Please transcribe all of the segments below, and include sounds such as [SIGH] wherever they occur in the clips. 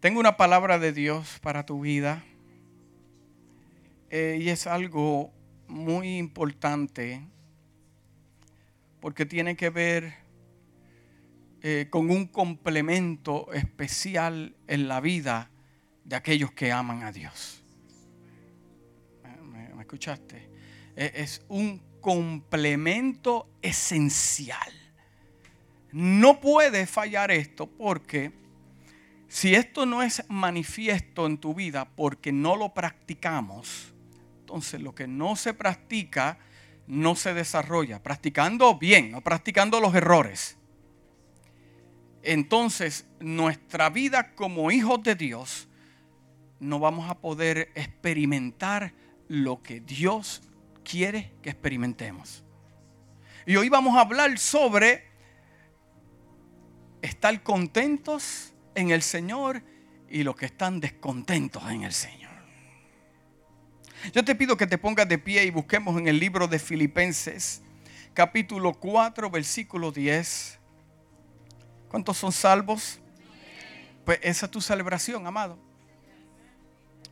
Tengo una palabra de Dios para tu vida eh, y es algo muy importante porque tiene que ver eh, con un complemento especial en la vida de aquellos que aman a Dios. ¿Me, escuchaste? E, es un complemento esencial. No puede fallar esto porque si esto no es manifiesto en tu vida porque no lo practicamos, entonces lo que no se practica no se desarrolla. Practicando bien, no practicando los errores. Entonces nuestra vida como hijos de Dios no vamos a poder experimentar lo que Dios quiere que experimentemos. Y hoy vamos a hablar sobre estar contentos en el Señor y los que están descontentos en el Señor. Yo te pido que te pongas de pie y busquemos en el libro de Filipenses, capítulo 4, versículo 10. ¿Cuántos son salvos? Pues esa es tu celebración, amado.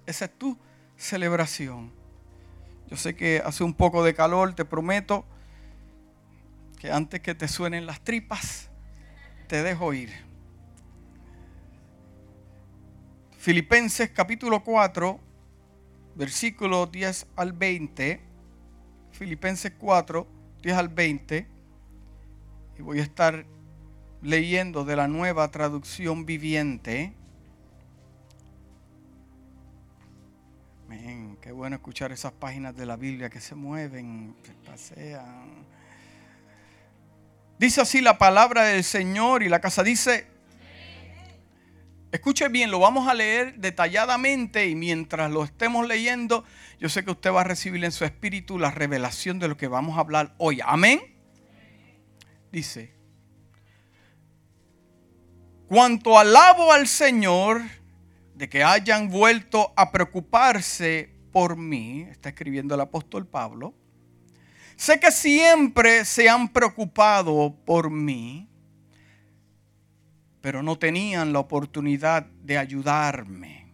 Esa es tu celebración. Yo sé que hace un poco de calor, te prometo que antes que te suenen las tripas, te dejo ir. Filipenses capítulo 4, versículo 10 al 20. Filipenses 4, 10 al 20. Y voy a estar leyendo de la nueva traducción viviente. qué bueno escuchar esas páginas de la Biblia que se mueven, se pasean. Dice así la palabra del Señor y la casa dice, Escuche bien, lo vamos a leer detalladamente y mientras lo estemos leyendo, yo sé que usted va a recibir en su espíritu la revelación de lo que vamos a hablar hoy. Amén. Dice, cuanto alabo al Señor de que hayan vuelto a preocuparse por mí, está escribiendo el apóstol Pablo, sé que siempre se han preocupado por mí pero no tenían la oportunidad de ayudarme.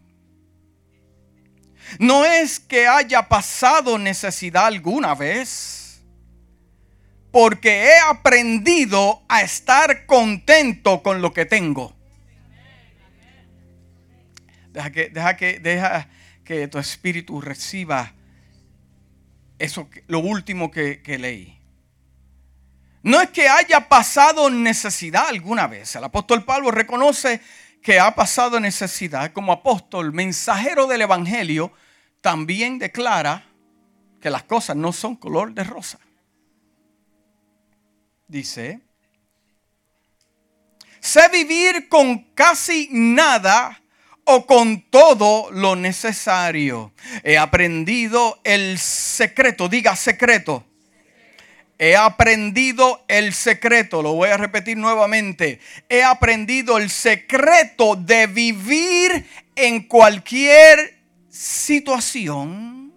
No es que haya pasado necesidad alguna vez, porque he aprendido a estar contento con lo que tengo. Deja que, deja que, deja que tu espíritu reciba eso, lo último que, que leí. No es que haya pasado necesidad alguna vez. El apóstol Pablo reconoce que ha pasado necesidad. Como apóstol, mensajero del Evangelio, también declara que las cosas no son color de rosa. Dice, sé vivir con casi nada o con todo lo necesario. He aprendido el secreto, diga secreto He aprendido el secreto, lo voy a repetir nuevamente. He aprendido el secreto de vivir en cualquier situación.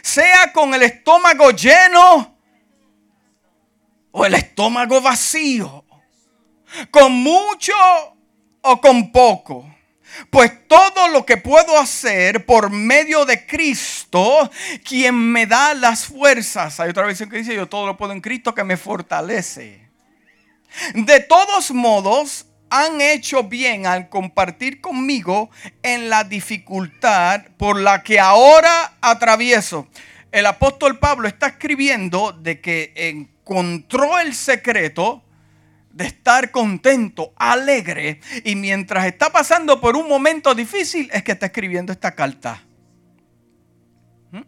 Sea con el estómago lleno o el estómago vacío. Con mucho o con poco. Pues todo lo que puedo hacer por medio de Cristo, quien me da las fuerzas. Hay otra versión que dice, yo todo lo puedo en Cristo que me fortalece. De todos modos, han hecho bien al compartir conmigo en la dificultad por la que ahora atravieso. El apóstol Pablo está escribiendo de que encontró el secreto de estar contento, alegre, y mientras está pasando por un momento difícil es que está escribiendo esta carta. ¿Mm?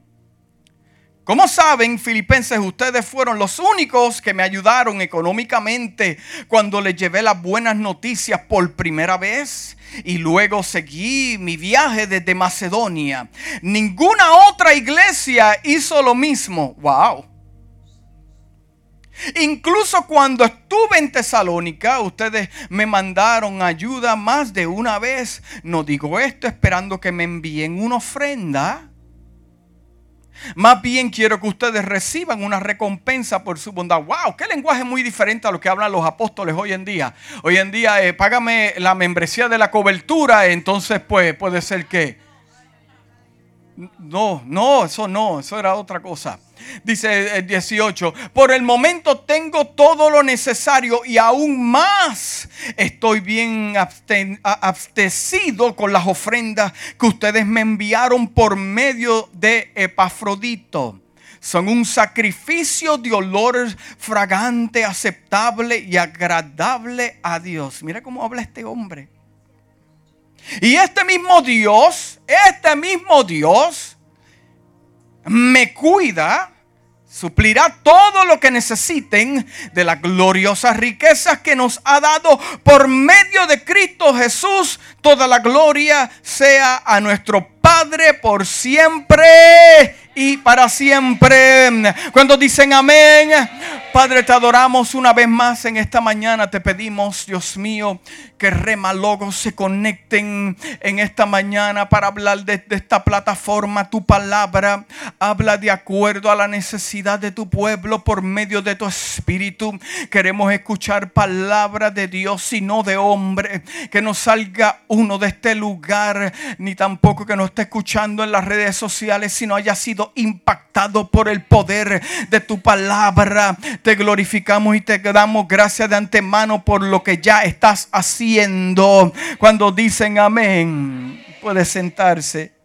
Como saben, filipenses, ustedes fueron los únicos que me ayudaron económicamente cuando les llevé las buenas noticias por primera vez y luego seguí mi viaje desde Macedonia. Ninguna otra iglesia hizo lo mismo. ¡Wow! Incluso cuando estuve en Tesalónica, ustedes me mandaron ayuda más de una vez. No digo esto esperando que me envíen una ofrenda. Más bien quiero que ustedes reciban una recompensa por su bondad. ¡Wow! ¡Qué lenguaje muy diferente a lo que hablan los apóstoles hoy en día! Hoy en día, eh, págame la membresía de la cobertura, entonces pues puede ser que... No, no, eso no, eso era otra cosa. Dice el 18, por el momento tengo todo lo necesario y aún más estoy bien abstecido con las ofrendas que ustedes me enviaron por medio de Epafrodito. Son un sacrificio de olor fragante, aceptable y agradable a Dios. Mira cómo habla este hombre. Y este mismo Dios, este mismo Dios, me cuida, suplirá todo lo que necesiten de las gloriosas riquezas que nos ha dado por medio de Cristo Jesús. Toda la gloria sea a nuestro Padre por siempre y para siempre. Cuando dicen amén, Padre, te adoramos una vez más en esta mañana. Te pedimos, Dios mío, que remalogos se conecten en esta mañana para hablar de, esta plataforma. Tu palabra habla de acuerdo a la necesidad de tu pueblo por medio de tu espíritu. Queremos escuchar palabra de Dios y no de hombre. Que no salga uno de este lugar, ni tampoco que no esté escuchando en las redes sociales, sino haya sido impactado por el poder de tu palabra. Te glorificamos y te damos gracias de antemano por lo que ya estás haciendo. Cuando dicen amén, puede sentarse.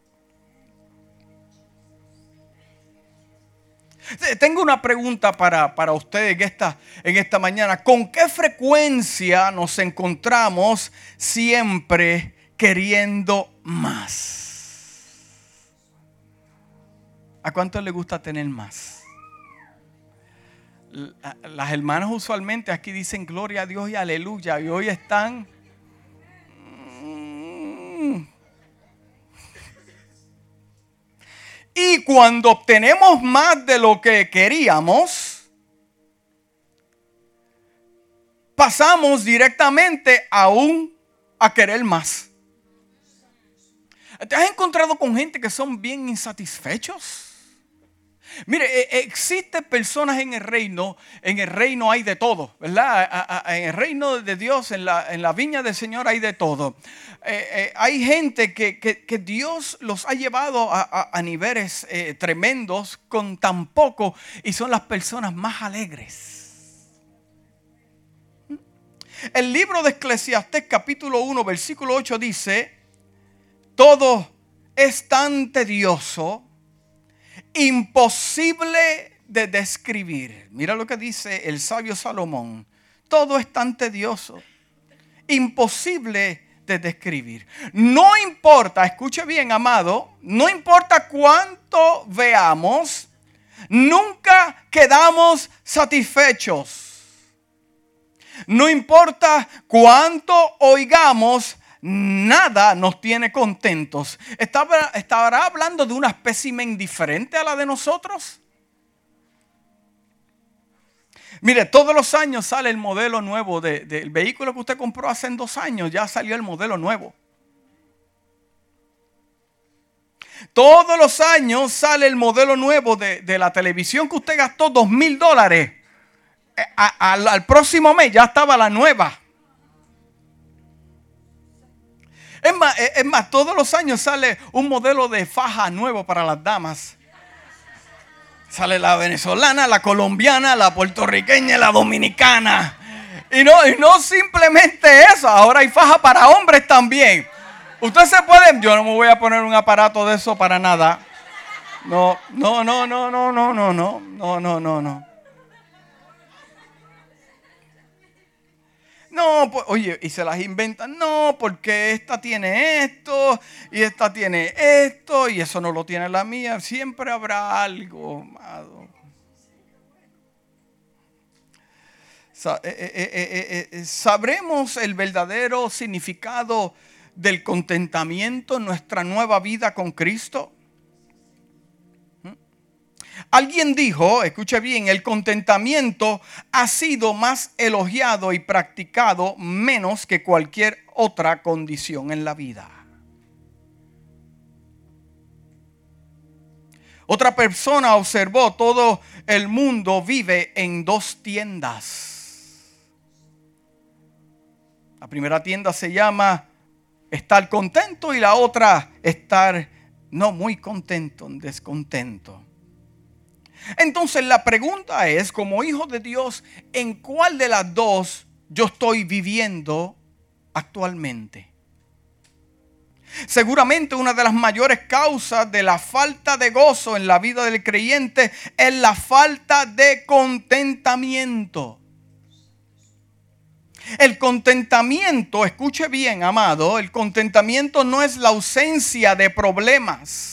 Tengo una pregunta para, para ustedes en esta, en esta mañana. ¿Con qué frecuencia nos encontramos siempre queriendo más? ¿A cuánto le gusta tener más? Las hermanas usualmente aquí dicen gloria a Dios y aleluya. Y hoy están... Mm. Y cuando obtenemos más de lo que queríamos, pasamos directamente aún a querer más. ¿Te has encontrado con gente que son bien insatisfechos? Mire, e, existen personas en el reino, en el reino hay de todo, ¿verdad? En el reino de Dios, en la, viña del Señor hay de todo. Eh, eh, hay gente que, Dios los ha llevado a, niveles eh, tremendos con tan poco y son las personas más alegres. El libro de Eclesiastés capítulo 1 versículo 8 dice, todo es tan tedioso imposible de describir. Mira lo que dice el sabio Salomón. Todo es tan tedioso, imposible de describir. No importa, escuche bien, amado, no importa cuánto veamos, nunca quedamos satisfechos. No importa cuánto oigamos, nada nos tiene contentos. ¿Estará, hablando de una espécimen diferente a la de nosotros? Mire, todos los años sale el modelo nuevo del vehículo que usted compró hace dos años, ya salió el modelo nuevo. Todos los años sale el modelo nuevo de, la televisión que usted gastó dos mil dólares. Eh, al próximo mes ya estaba la nueva. Eh, es más, todos los años sale un modelo de faja nuevo para las damas. Sale la venezolana, la colombiana, la puertorriqueña, la dominicana. Y no, y no simplemente eso, ahora hay faja para hombres también. Usted se puede, yo no me voy a poner un aparato de eso para nada. No, no, no, no, no, no, no, no, no, no, no, no. No, pues, oye, y se las inventan. No, porque esta tiene esto y esta tiene esto y eso no lo tiene la mía. Siempre habrá algo, amado. Eh, eh, eh, sabremos el verdadero significado del contentamiento en nuestra nueva vida con Cristo. Alguien dijo, escuche bien, el contentamiento ha sido más elogiado y practicado menos que cualquier otra condición en la vida. Otra persona observó, todo el mundo vive en dos tiendas. La primera tienda se llama estar contento y la otra estar no muy contento, descontento. Entonces la pregunta es, como hijo de Dios, ¿en cuál de las dos yo estoy viviendo actualmente? Seguramente una de las mayores causas de la falta de gozo en la vida del creyente es la falta de contentamiento. El contentamiento, escuche bien, amado, el contentamiento no es la ausencia de problemas.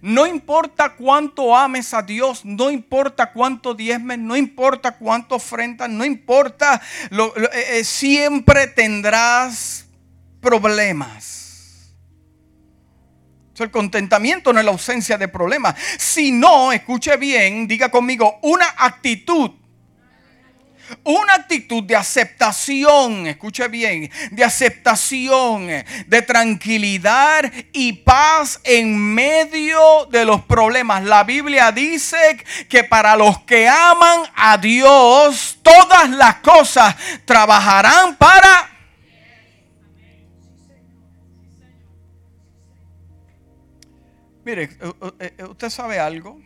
No importa cuánto ames a Dios, no importa cuánto diezmes, no importa cuánto ofrendas, no importa, eh, eh, siempre tendrás problemas. El contentamiento no es la ausencia de problemas, sino, escuche bien, diga conmigo, una actitud una actitud de aceptación, escuche bien, de aceptación, de tranquilidad y paz en medio de los problemas. La Biblia dice que para los que aman a Dios, todas las cosas trabajarán para Mire, eh, eh, eh, usted sabe algo,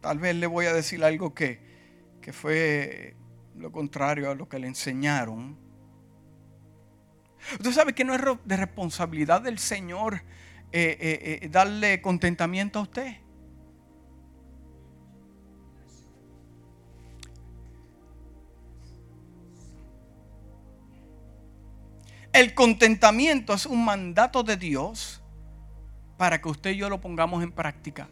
tal vez le voy a decir algo que, que fue lo contrario a lo que le enseñaron. Usted sabe que no es de responsabilidad del Señor darle contentamiento a usted. El contentamiento es un mandato de Dios para que usted y yo lo pongamos en práctica.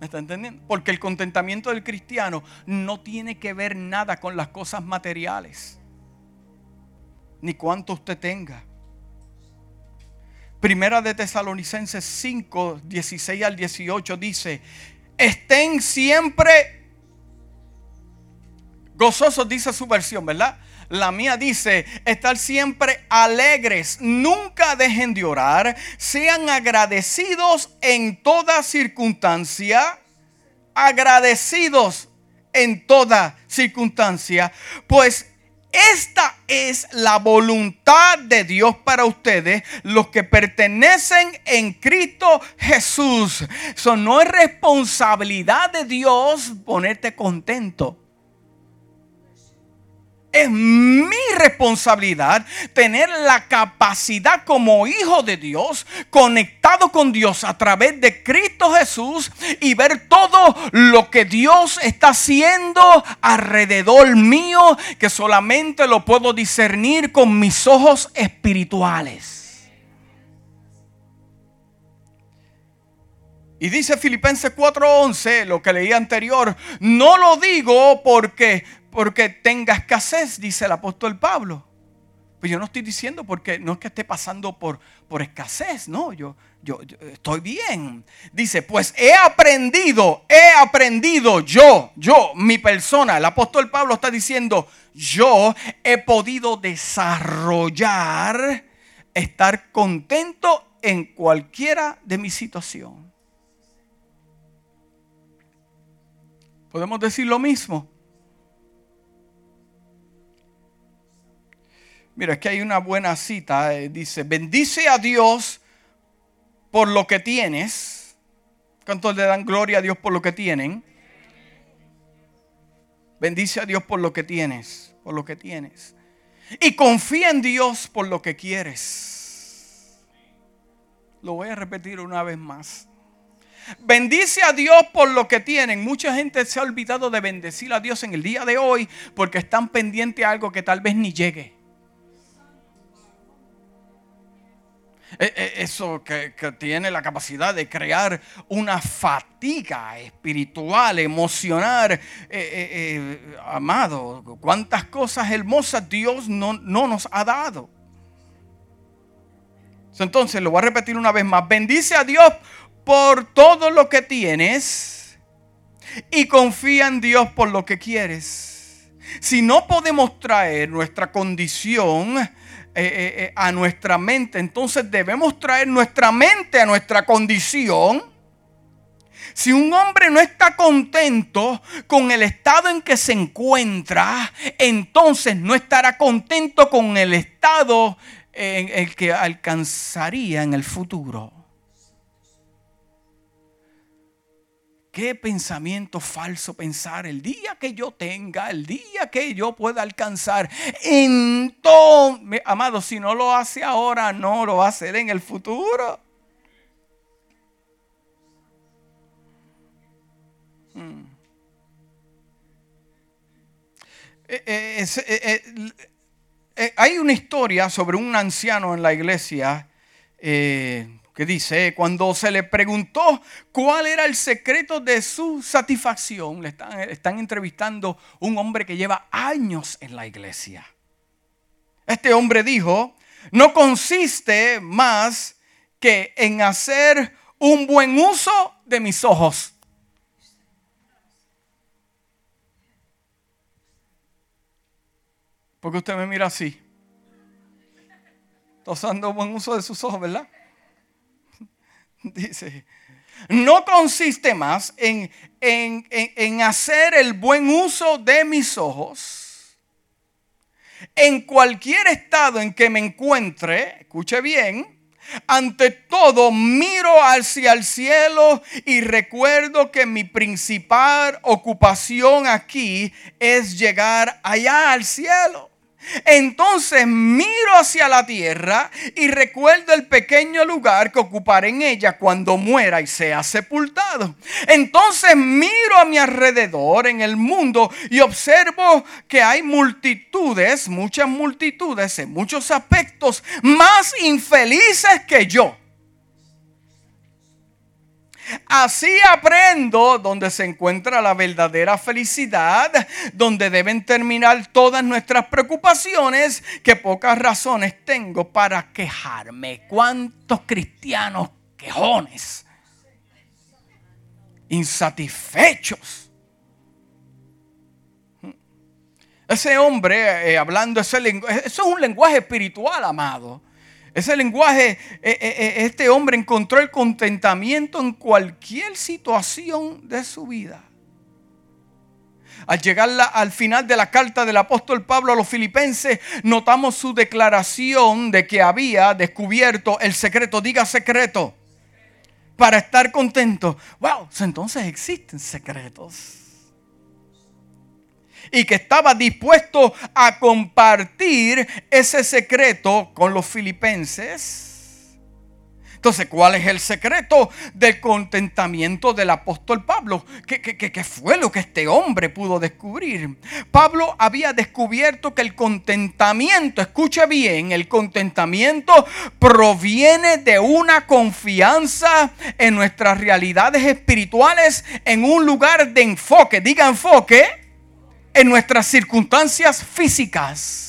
¿Me está entendiendo? Porque el contentamiento del cristiano no tiene que ver nada con las cosas materiales, ni cuánto usted tenga. Primera de Tesalonicenses 5, 16 al 18 dice, estén siempre gozosos, dice su versión, ¿verdad? La mía dice, estar siempre alegres, nunca dejen de orar, sean agradecidos en toda circunstancia, agradecidos en toda circunstancia, pues esta es la voluntad de Dios para ustedes, los que pertenecen en Cristo Jesús. Eso no es responsabilidad de Dios ponerte contento. Es mi responsabilidad tener la capacidad como hijo de Dios, conectado con Dios a través de Cristo Jesús y ver todo lo que Dios está haciendo alrededor mío, que solamente lo puedo discernir con mis ojos espirituales. Y dice Filipenses 4:11, lo que leí anterior, no lo digo porque porque tenga escasez, dice el apóstol Pablo. Pues yo no estoy diciendo porque no es que esté pasando por, por escasez, no, yo, yo, estoy bien. Dice, pues he aprendido, he aprendido yo, yo, mi persona. El apóstol Pablo está diciendo, yo he podido desarrollar, estar contento en cualquiera de mi situación. Podemos decir lo mismo. Mira, es que hay una buena cita. Eh, dice, bendice a Dios por lo que tienes. ¿Cuántos le dan gloria a Dios por lo que tienen? Bendice a Dios por lo que tienes, por lo que tienes. Y confía en Dios por lo que quieres. Lo voy a repetir una vez más. Bendice a Dios por lo que tienen. Mucha gente se ha olvidado de bendecir a Dios en el día de hoy porque están pendientes a algo que tal vez ni llegue. Eso que, tiene la capacidad de crear una fatiga espiritual, emocional. Eh, eh, eh, amado, cuántas cosas hermosas Dios no, no nos ha dado. Entonces, lo voy a repetir una vez más. Bendice a Dios por todo lo que tienes y confía en Dios por lo que quieres. Si no podemos traer nuestra condición eh, eh, eh, a nuestra mente, entonces debemos traer nuestra mente a nuestra condición. Si un hombre no está contento con el estado en que se encuentra, entonces no estará contento con el estado en el que alcanzaría en el futuro. Qué pensamiento falso pensar el día que yo tenga, el día que yo pueda alcanzar. Entonces, amado, si no lo hace ahora, no lo va a hacer en el futuro. Hmm. Eh, eh, eh, hay una historia sobre un anciano en la iglesia que dice, cuando se le preguntó cuál era el secreto de su satisfacción, le están, entrevistando un hombre que lleva años en la iglesia. Este hombre dijo, no consiste más que en hacer un buen uso de mis ojos. Porque usted me mira así. Usando buen uso de sus ojos, ¿verdad? [LAUGHS] Dice, no consiste más en, en, hacer el buen uso de mis ojos. En cualquier estado en que me encuentre, escuche bien, ante todo miro hacia el cielo y recuerdo que mi principal ocupación aquí es llegar allá al cielo. Entonces miro hacia la tierra y recuerdo el pequeño lugar que ocuparé en ella cuando muera y sea sepultado. Entonces miro a mi alrededor en el mundo y observo que hay multitudes, muchas multitudes en muchos aspectos más infelices que yo. Así aprendo donde se encuentra la verdadera felicidad, donde deben terminar todas nuestras preocupaciones, que pocas razones tengo para quejarme. ¿Cuántos cristianos quejones? Insatisfechos. Ese hombre eh, hablando ese lenguaje, eso es un lenguaje espiritual, amado. Ese lenguaje, eh, eh, eh, este hombre encontró el contentamiento en cualquier situación de su vida. Al llegar al final de la carta del apóstol Pablo a los filipenses, notamos su declaración de que había descubierto el secreto, diga secreto, para estar contento. Wow, entonces existen secretos y que estaba dispuesto a compartir ese secreto con los filipenses. Entonces, ¿cuál es el secreto del contentamiento del apóstol Pablo? ¿Qué, qué, fue lo que este hombre pudo descubrir? Pablo había descubierto que el contentamiento, escuche bien, el contentamiento proviene de una confianza en nuestras realidades espirituales en un lugar de enfoque. Diga enfoque en nuestras circunstancias físicas.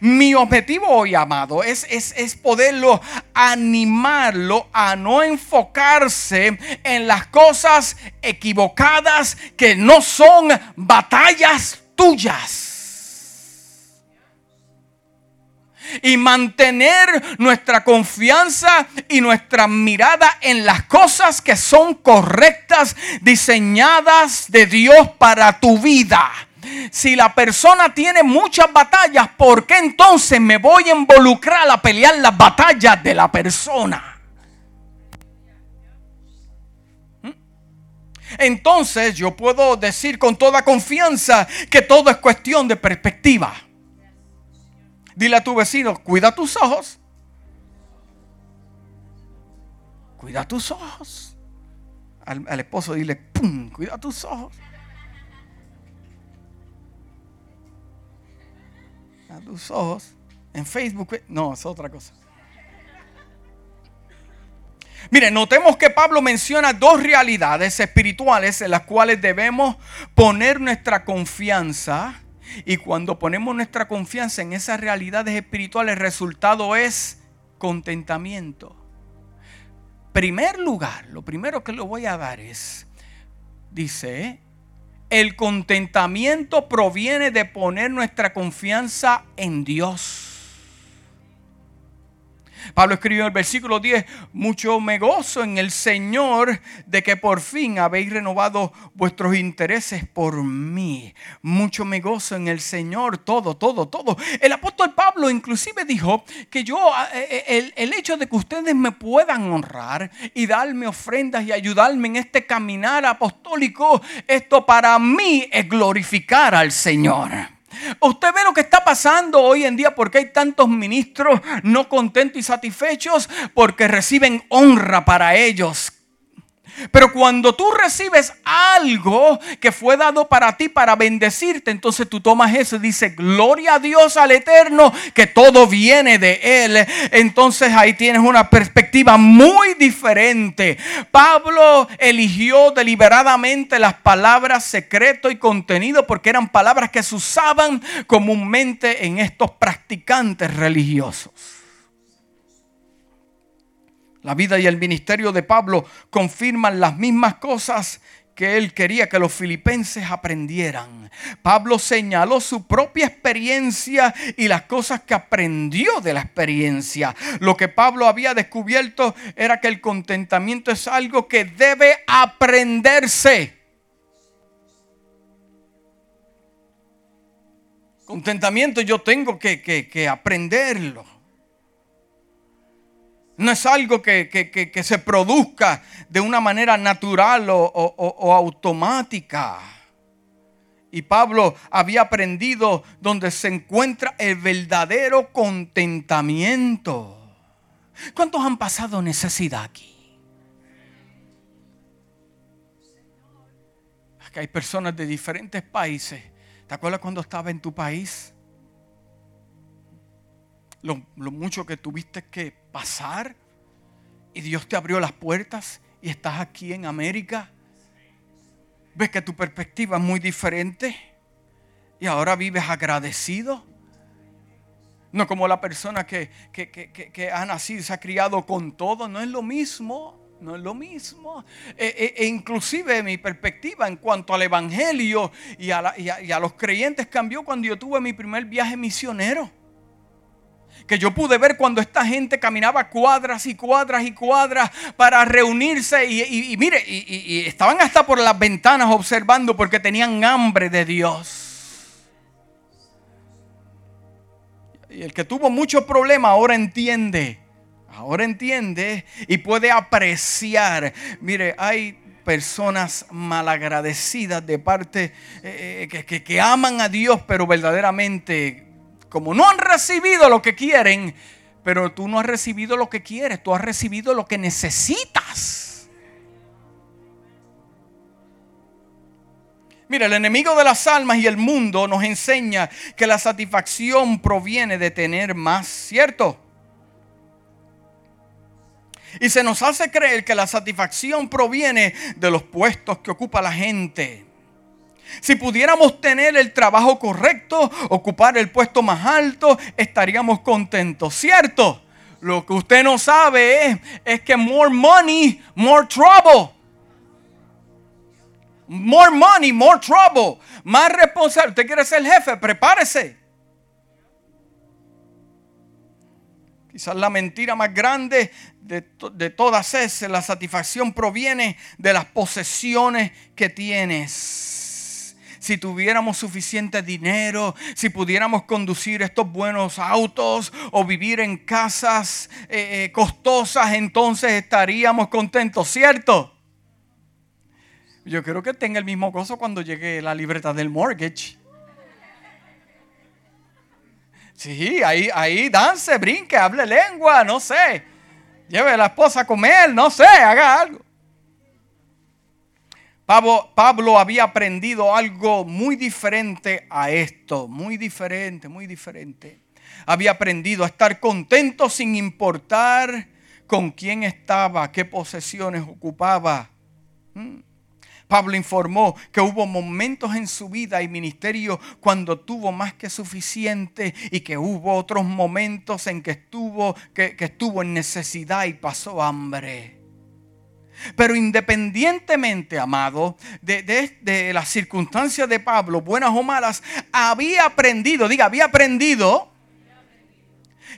Mi objetivo hoy, amado, es, es, es, poderlo animarlo a no enfocarse en las cosas equivocadas que no son batallas tuyas. Y mantener nuestra confianza y nuestra mirada en las cosas que son correctas, diseñadas de Dios para tu vida. Si la persona tiene muchas batallas, ¿por qué entonces me voy a involucrar a pelear las batallas de la persona? ¿Mm? Entonces yo puedo decir con toda confianza que todo es cuestión de perspectiva. Dile a tu vecino, cuida tus ojos. Cuida tus ojos. Al, esposo dile, ¡pum! Cuida tus ojos. A tus ojos. En Facebook, no, es otra cosa. Mire, notemos que Pablo menciona dos realidades espirituales en las cuales debemos poner nuestra confianza y cuando ponemos nuestra confianza en esas realidades espirituales, el resultado es contentamiento. Primer lugar, lo primero que le voy a dar es, dice, El contentamiento proviene de poner nuestra confianza en Dios. Pablo escribió en el versículo 10, mucho me gozo en el Señor de que por fin habéis renovado vuestros intereses por mí. Mucho me gozo en el Señor, todo, todo, todo. El apóstol Pablo inclusive dijo que yo, eh, eh, el, el hecho de que ustedes me puedan honrar y darme ofrendas y ayudarme en este caminar apostólico, esto para mí es glorificar al Señor. Usted ve lo que está pasando hoy en día porque hay tantos ministros no contentos y satisfechos porque reciben honra para ellos pero cuando tú recibes algo que fue dado para ti para bendecirte, entonces tú tomas eso y dices, gloria a Dios al Eterno, que todo viene de Él. Entonces ahí tienes una perspectiva muy diferente. Pablo eligió deliberadamente las palabras secreto y contenido porque eran palabras que se usaban comúnmente en estos practicantes religiosos. La vida y el ministerio de Pablo confirman las mismas cosas que él quería que los filipenses aprendieran. Pablo señaló su propia experiencia y las cosas que aprendió de la experiencia. Lo que Pablo había descubierto era que el contentamiento es algo que debe aprenderse. Contentamiento yo tengo que, que aprenderlo. No es algo que, se produzca de una manera natural o, automática. Y Pablo había aprendido donde se encuentra el verdadero contentamiento. ¿Cuántos han pasado necesidad aquí? Aquí hay personas de diferentes países. ¿Te acuerdas cuando estaba en tu país? lo, mucho que tuviste que pasar y Dios te abrió las puertas y estás aquí en América. Ves que tu perspectiva es muy diferente y ahora vives agradecido. No como la persona que, que, ha nacido y se ha criado con todo, no es lo mismo. No es lo mismo. E, e, e inclusive mi perspectiva en cuanto al Evangelio y a, y a los creyentes cambió cuando yo tuve mi primer viaje misionero que yo pude ver cuando esta gente caminaba cuadras y cuadras y cuadras para reunirse y, mire, y, estaban hasta por las ventanas observando porque tenían hambre de Dios. Y el que tuvo muchos problemas ahora entiende, ahora entiende y puede apreciar. Mire, hay personas malagradecidas de parte eh, eh, que, que aman a Dios, pero verdaderamente como no han recibido lo que quieren, pero tú no has recibido lo que quieres, tú has recibido lo que necesitas. Mira, el enemigo de las almas y el mundo nos enseña que la satisfacción proviene de tener más, ¿cierto? Y se nos hace creer que la satisfacción proviene de los puestos que ocupa la gente si pudiéramos tener el trabajo correcto, ocupar el puesto más alto, estaríamos contentos, ¿cierto? Lo que usted no sabe es, es que more money, more trouble. More money, more trouble. Más responsable. Usted quiere ser jefe, prepárese. Quizás la mentira más grande de, de, todas es la satisfacción proviene de las posesiones que tienes si tuviéramos suficiente dinero, si pudiéramos conducir estos buenos autos o vivir en casas eh, eh, costosas, entonces estaríamos contentos, ¿cierto? Yo creo que tenga el mismo gozo cuando llegue la libreta del mortgage. Sí, ahí, ahí dance, brinque, hable lengua, no sé. Lleve a la esposa a comer, no sé, haga algo. Pablo, había aprendido algo muy diferente a esto, muy diferente, muy diferente. Había aprendido a estar contento sin importar con quién estaba, qué posesiones ocupaba. Mm. Pablo informó que hubo momentos en su vida y ministerio cuando tuvo más que suficiente y que hubo otros momentos en que estuvo, que estuvo en necesidad y pasó hambre. Pero independientemente, amado, de, de, de las circunstancias de Pablo, buenas o malas, había aprendido, diga, había aprendido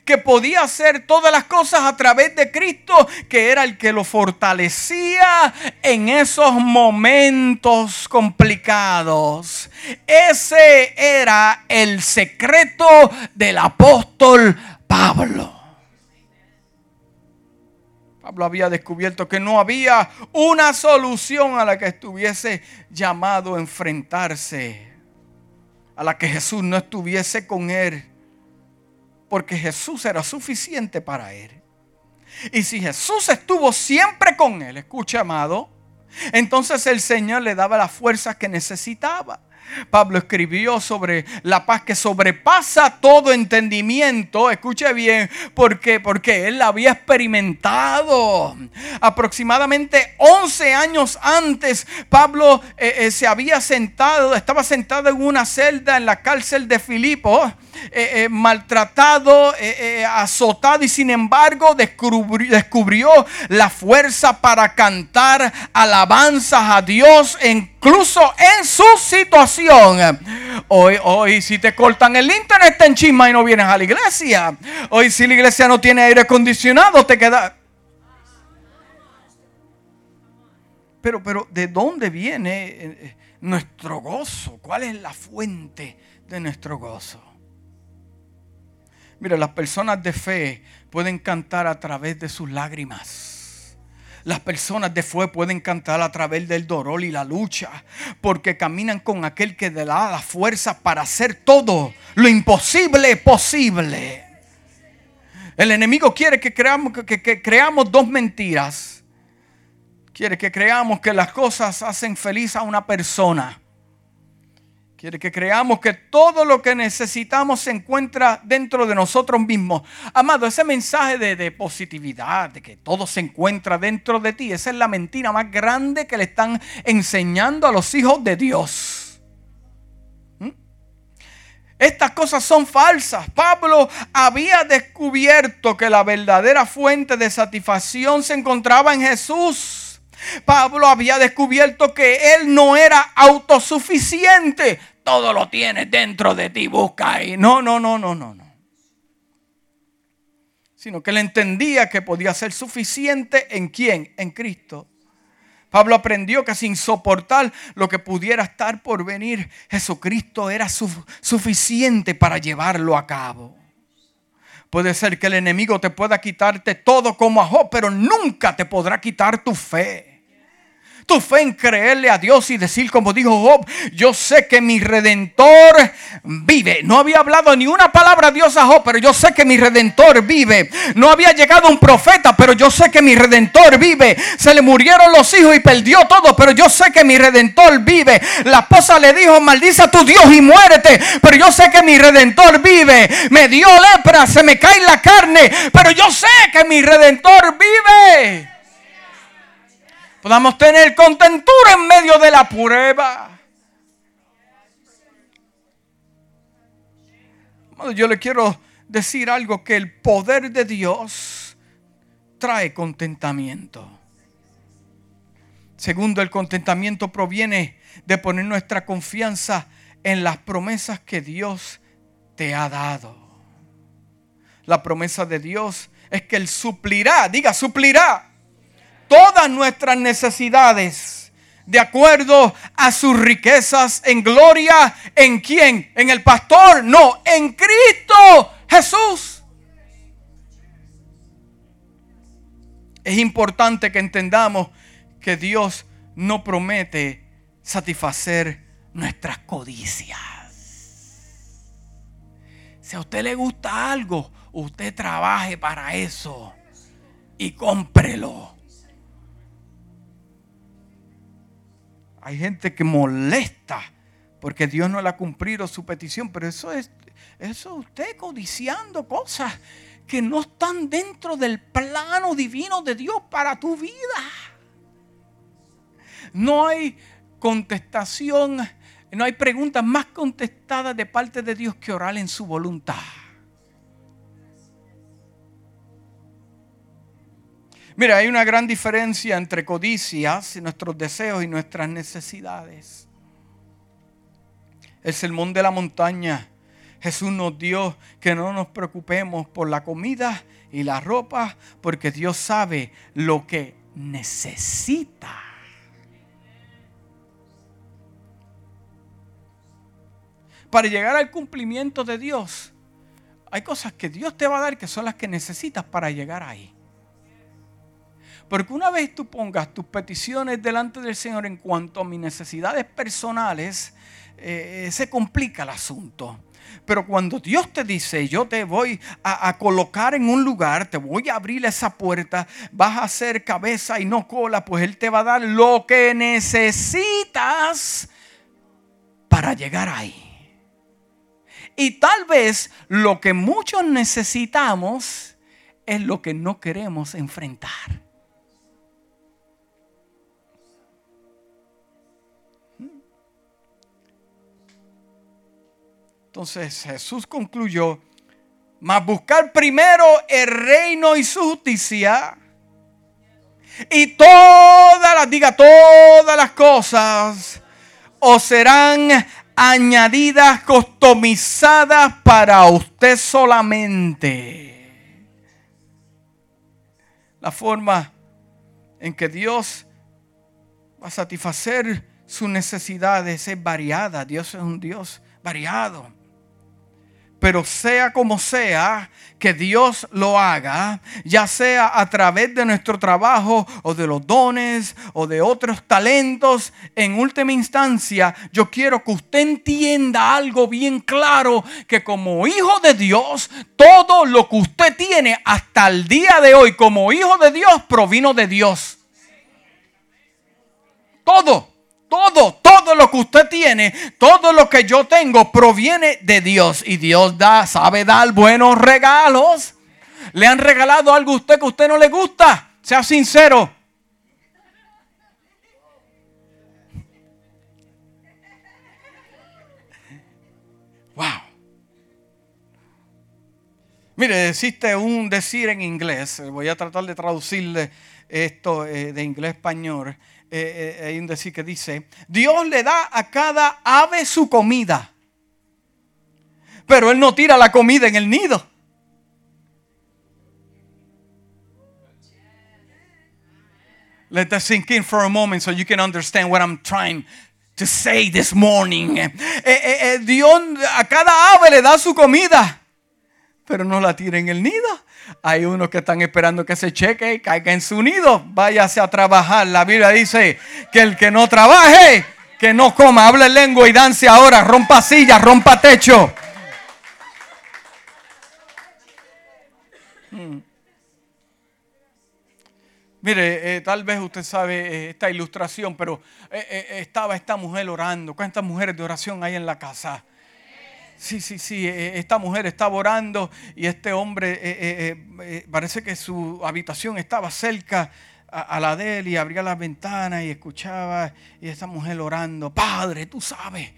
que podía hacer todas las cosas a través de Cristo, que era el que lo fortalecía en esos momentos complicados. Ese era el secreto del apóstol Pablo. Había descubierto que no había una solución a la que estuviese llamado a enfrentarse, a la que Jesús no estuviese con él porque Jesús era suficiente para él. Y si Jesús estuvo siempre con él, escucha amado, entonces el Señor le daba las fuerzas que necesitaba. Pablo escribió sobre la paz que sobrepasa todo entendimiento. Escuche bien. Porque él la había experimentado. Aproximadamente 11 años antes, Pablo eh, eh, se había sentado, estaba sentado en una celda en la cárcel de Filipo eh, eh, maltratado, eh, azotado y sin embargo descubrió, la fuerza para cantar alabanzas a Dios incluso en su situación. Hoy, hoy si te cortan el internet te enchisma y no vienes a la iglesia. Hoy si la iglesia no tiene aire acondicionado te queda... Pero, pero, ¿de dónde viene nuestro gozo? ¿Cuál es la fuente de nuestro gozo? Mira, las personas de fe pueden cantar a través de sus lágrimas. Las personas de fe pueden cantar a través del dolor y la lucha, porque caminan con aquel que le da la fuerza para hacer todo lo imposible posible. El enemigo quiere que creamos, que, que creamos dos mentiras. Quiere que creamos que las cosas hacen feliz a una persona Quiere que creamos que todo lo que necesitamos se encuentra dentro de nosotros mismos. Amado, ese mensaje de, positividad, de que todo se encuentra dentro de ti, esa es la mentira más grande que le están enseñando a los hijos de Dios. ¿Mm? Estas cosas son falsas. Pablo había descubierto que la verdadera fuente de satisfacción se encontraba en Jesús. Pablo había descubierto que él no era autosuficiente todo lo tienes dentro de ti, busca ahí. No, no, no, no, no, no. Sino que él entendía que podía ser suficiente en quién, en Cristo. Pablo aprendió que sin soportar lo que pudiera estar por venir, Jesucristo era suficiente para llevarlo a cabo. Puede ser que el enemigo te pueda quitarte todo como a pero nunca te podrá quitar tu fe. Tu fe en creerle a Dios y decir como dijo Job, yo sé que mi redentor vive. No había hablado ni una palabra a Dios a Job, pero yo sé que mi redentor vive. No había llegado un profeta, pero yo sé que mi redentor vive. Se le murieron los hijos y perdió todo, pero yo sé que mi redentor vive. La esposa le dijo, maldice a tu Dios y muérete, pero yo sé que mi redentor vive. Me dio lepra, se me cae la carne, pero yo sé que mi redentor vive podamos tener contentura en medio de la prueba. Yo le quiero decir algo que el poder de Dios trae contentamiento. Segundo, el contentamiento proviene de poner nuestra confianza en las promesas que Dios te ha dado. La promesa de Dios es que Él suplirá, diga, suplirá todas nuestras necesidades de acuerdo a sus riquezas en gloria. ¿En quién? ¿En el pastor? No, en Cristo Jesús. Es importante que entendamos que Dios no promete satisfacer nuestras codicias. Si a usted le gusta algo, usted trabaje para eso y cómprelo. Hay gente que molesta porque Dios no le ha cumplido su petición, pero eso es eso usted codiciando cosas que no están dentro del plano divino de Dios para tu vida. No hay contestación, no hay preguntas más contestadas de parte de Dios que orar en su voluntad. Mira, hay una gran diferencia entre codicias, nuestros deseos y nuestras necesidades. El sermón de la montaña. Jesús nos dio que no nos preocupemos por la comida y la ropa, porque Dios sabe lo que necesita. Para llegar al cumplimiento de Dios, hay cosas que Dios te va a dar que son las que necesitas para llegar ahí. Porque una vez tú pongas tus peticiones delante del Señor en cuanto a mis necesidades personales, eh, se complica el asunto. Pero cuando Dios te dice, yo te voy a, a, colocar en un lugar, te voy a abrir esa puerta, vas a hacer cabeza y no cola, pues Él te va a dar lo que necesitas para llegar ahí. Y tal vez lo que muchos necesitamos es lo que no queremos enfrentar. Entonces Jesús concluyó, mas buscar primero el reino y su justicia y todas las, diga, todas las cosas os serán añadidas, customizadas para usted solamente. La forma en que Dios va a satisfacer sus necesidades es variada. Dios es un Dios variado. Pero sea como sea que Dios lo haga, ya sea a través de nuestro trabajo o de los dones o de otros talentos, en última instancia yo quiero que usted entienda algo bien claro, que como hijo de Dios, todo lo que usted tiene hasta el día de hoy como hijo de Dios provino de Dios. Todo. Todo, todo lo que usted tiene, todo lo que yo tengo proviene de Dios. Y Dios da, sabe dar buenos regalos. ¿Le han regalado algo a usted que a usted no le gusta? Sea sincero. Wow. Mire, existe un decir en inglés, voy a tratar de traducirle esto eh, de inglés a español. Eh, eh, hay un decir que dice, Dios le da a cada ave su comida, pero Él no tira la comida en el nido. Let that sink in for a moment so you can understand what I'm trying to say this morning. Eh, Dios a cada ave le da su comida, pero no la tira en el nido. Hay unos que están esperando que se cheque y caiga en su nido. Váyase a trabajar. La Biblia dice que el que no trabaje, que no coma. Hable lengua y dance ahora. Rompa sillas, rompa techo. Hmm. Mire, eh, tal vez usted sabe eh, esta ilustración, pero eh, estaba esta mujer orando. ¿Cuántas mujeres de oración hay en la casa? Sí, sí, sí, eh, eh, esta mujer estaba orando y este hombre eh, parece que su habitación estaba cerca a, la de él y abría las ventanas y escuchaba y esta mujer orando, Padre, tú sabes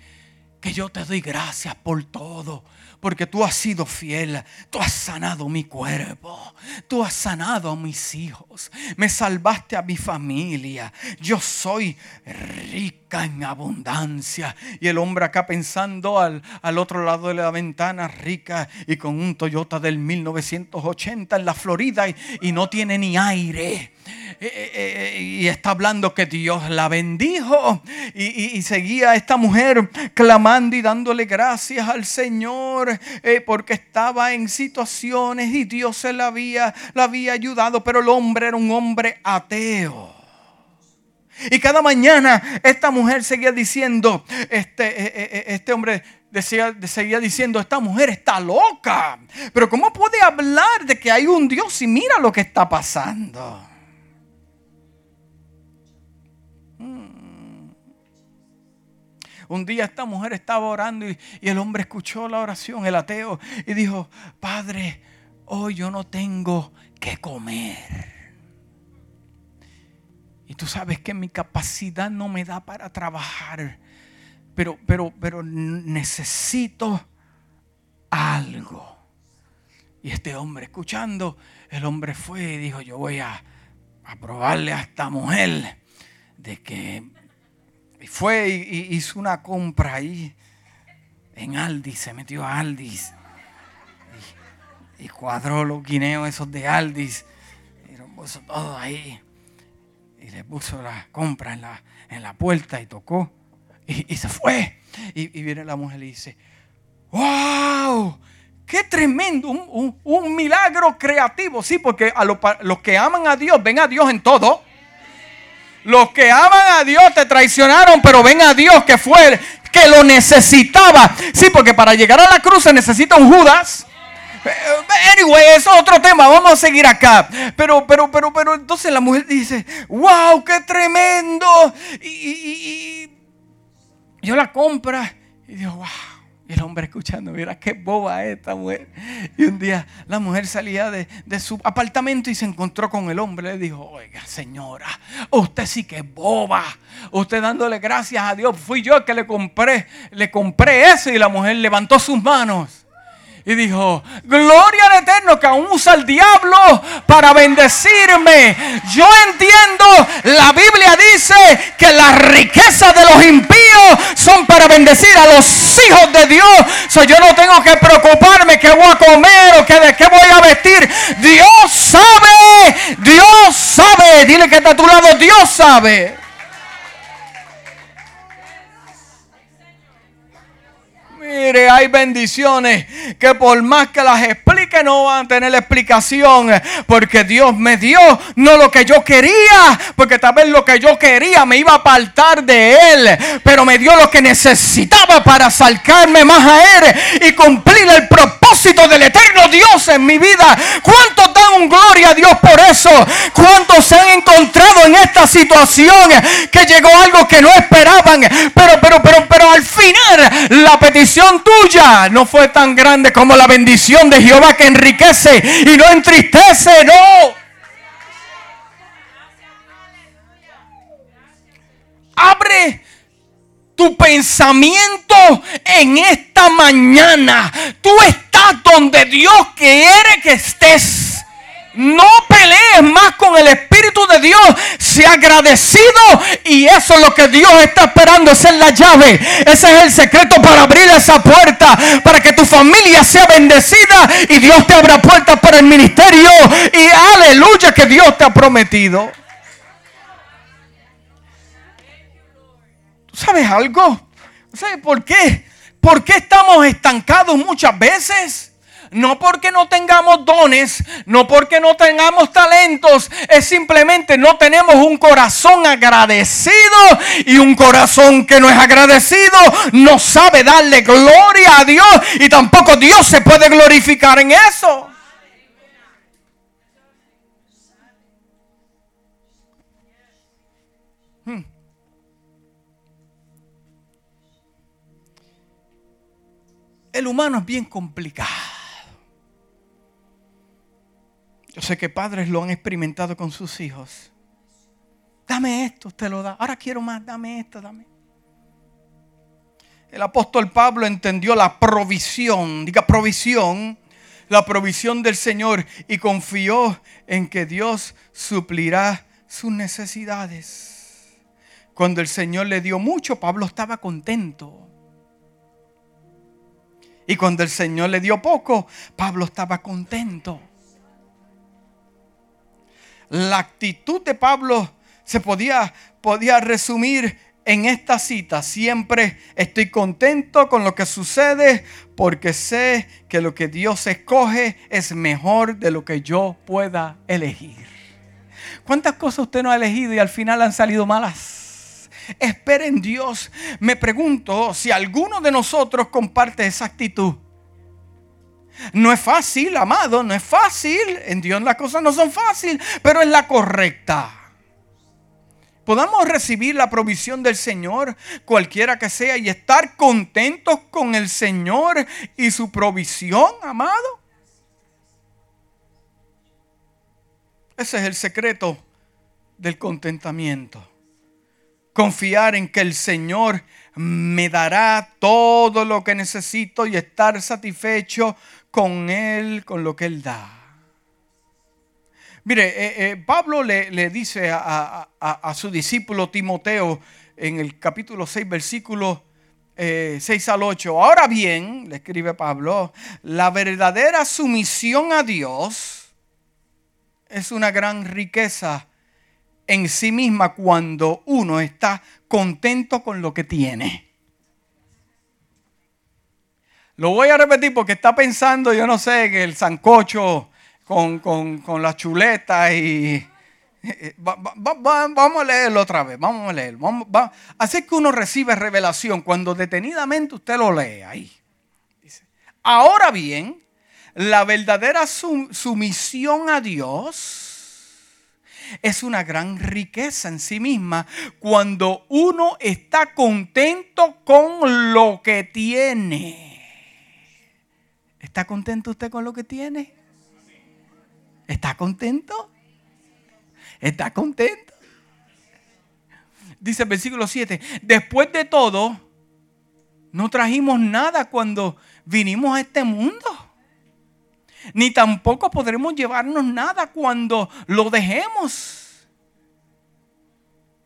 que yo te doy gracias por todo porque tú has sido fiel, tú has sanado mi cuerpo, tú has sanado a mis hijos, me salvaste a mi familia, yo soy rica en abundancia. Y el hombre acá pensando al, al otro lado de la ventana, rica y con un Toyota del 1980 en la Florida y, y no tiene ni aire. Eh, eh, eh, y está hablando que Dios la bendijo. Y, seguía esta mujer clamando y dándole gracias al Señor porque estaba en situaciones y Dios se la había, la había ayudado, pero el hombre era un hombre ateo. Y cada mañana esta mujer seguía diciendo, este, este hombre decía, seguía diciendo, esta mujer está loca. Pero ¿cómo puede hablar de que hay un Dios y mira lo que está pasando? Un día esta mujer estaba orando y, el hombre escuchó la oración, el ateo, y dijo, Padre, hoy yo no tengo que comer. Y tú sabes que mi capacidad no me da para trabajar, pero, pero, pero necesito algo. Y este hombre, escuchando, el hombre fue y dijo, yo voy a a probarle a esta mujer de que fue y, hizo una compra ahí en Aldis, se metió a Aldis y, cuadró los guineos esos de Aldis y lo puso todo ahí y le puso la compra en la, en la puerta y tocó y, se fue. Y, viene la mujer y dice, wow, qué tremendo, un, milagro creativo. Sí, porque a los que aman a Dios, ven a Dios en todo. Los que aman a Dios te traicionaron, pero ven a Dios que fue que lo necesitaba. Sí, porque para llegar a la cruz se necesita un Judas. Anyway, es otro tema. Vamos a seguir acá. Pero, pero, pero, pero, entonces la mujer dice: ¡Wow! ¡Qué tremendo! Y, yo la compra y digo: ¡Wow! Y el hombre escuchando, mira qué boba esta mujer. Y un día la mujer salía de, su apartamento y se encontró con el hombre. Le dijo, oiga señora, usted sí que es boba. Usted dándole gracias a Dios. Fui yo el que le compré, le compré eso. Y la mujer levantó sus manos y dijo, gloria al Eterno que aún usa el diablo para bendecirme. Yo entiendo, la Biblia dice que las riquezas de los impíos son para bendecir a los hijos de Dios. So, yo no tengo que preocuparme qué voy a comer o que de qué voy a vestir. Dios sabe, Dios sabe. Dile que está a tu lado, Dios sabe. Mire, hay bendiciones que por más que las no van a tener explicación. Porque Dios me dio no lo que yo quería. Porque tal vez lo que yo quería me iba a apartar de Él. Pero me dio lo que necesitaba para acercarme más a Él y cumplir el propósito del eterno Dios en mi vida. ¿Cuántos dan gloria a Dios por eso? ¿Cuántos se han encontrado en esta situación que llegó algo que no esperaban? Pero, pero, pero, pero al final la petición tuya no fue tan grande como la bendición de Jehová que enriquece y no entristece, no. Abre tu pensamiento en esta mañana. Tú estás donde Dios quiere que estés. No pelees más con el Espíritu de Dios. Sea agradecido. Y eso es lo que Dios está esperando. Esa es la llave. Ese es el secreto para abrir esa puerta. Para que tu familia sea bendecida. Y Dios te abra puertas para el ministerio. Y aleluya que Dios te ha prometido. ¿Tú sabes algo? ¿Sabes por qué? ¿Por qué estamos estancados muchas veces? No porque no tengamos dones, no porque no tengamos talentos, es simplemente no tenemos un corazón agradecido y un corazón que no es agradecido no sabe darle gloria a Dios y tampoco Dios se puede glorificar en eso. Hmm. El humano es bien complicado. Yo sé que padres lo han experimentado con sus hijos. Dame esto, usted lo da. Ahora quiero más, dame esto, dame. El apóstol Pablo entendió la provisión, diga provisión, la provisión del Señor y confió en que Dios suplirá sus necesidades. Cuando el Señor le dio mucho, Pablo estaba contento. Y cuando el Señor le dio poco, Pablo estaba contento. La actitud de Pablo se podía, podía resumir en esta cita. Siempre estoy contento con lo que sucede porque sé que lo que Dios escoge es mejor de lo que yo pueda elegir. ¿Cuántas cosas usted no ha elegido y al final han salido malas? Espera en Dios. Me pregunto si alguno de nosotros comparte esa actitud. No es fácil, amado, no es fácil. En Dios las cosas no son fáciles, pero es la correcta. Podamos recibir la provisión del Señor, cualquiera que sea, y estar contentos con el Señor y su provisión, amado. Ese es el secreto del contentamiento. Confiar en que el Señor me dará todo lo que necesito y estar satisfecho con Él, con lo que Él da. Mire, eh, eh, Pablo le, dice a, su discípulo Timoteo en el capítulo 6, versículo 6 eh, al 8. Ahora bien, le escribe Pablo, la verdadera sumisión a Dios es una gran riqueza en sí misma cuando uno está contento con lo que tiene. Lo voy a repetir porque está pensando, yo no sé, que el sancocho con, con, la chuleta y... Eh, vamos a leerlo otra vez, vamos a leerlo. Vamos, Así que uno recibe revelación cuando detenidamente usted lo lee ahí. Ahora bien, la verdadera sumisión a Dios es una gran riqueza en sí misma cuando uno está contento con lo que tiene. ¿Está contento usted con lo que tiene? ¿Está contento? ¿Está contento? Dice el versículo 7, después de todo, no trajimos nada cuando vinimos a este mundo. Ni tampoco podremos llevarnos nada cuando lo dejemos.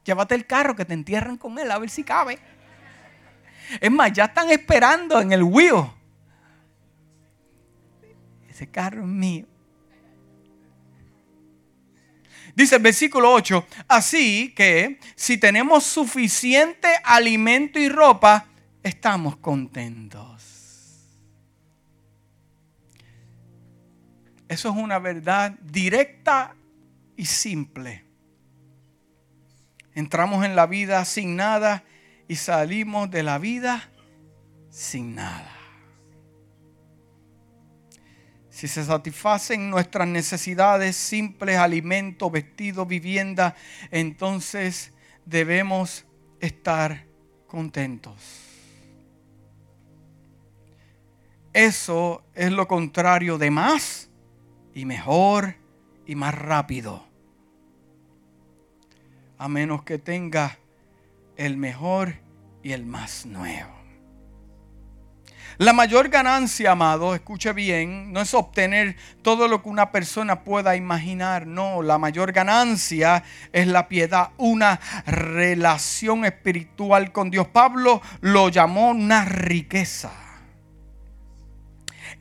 Llévate el carro que te entierran con él a ver si cabe. Es más, ya están esperando en el wheel. Carro mío. Dice el versículo 8, así que si tenemos suficiente alimento y ropa, estamos contentos. Eso es una verdad directa y simple. Entramos en la vida sin nada y salimos de la vida sin nada. Si se satisfacen nuestras necesidades simples, alimento, vestido, vivienda, entonces debemos estar contentos. Eso es lo contrario de más y mejor y más rápido. A menos que tenga el mejor y el más nuevo. La mayor ganancia, amado, escuche bien, no es obtener todo lo que una persona pueda imaginar, no, la mayor ganancia es la piedad, una relación espiritual con Dios. Pablo lo llamó una riqueza.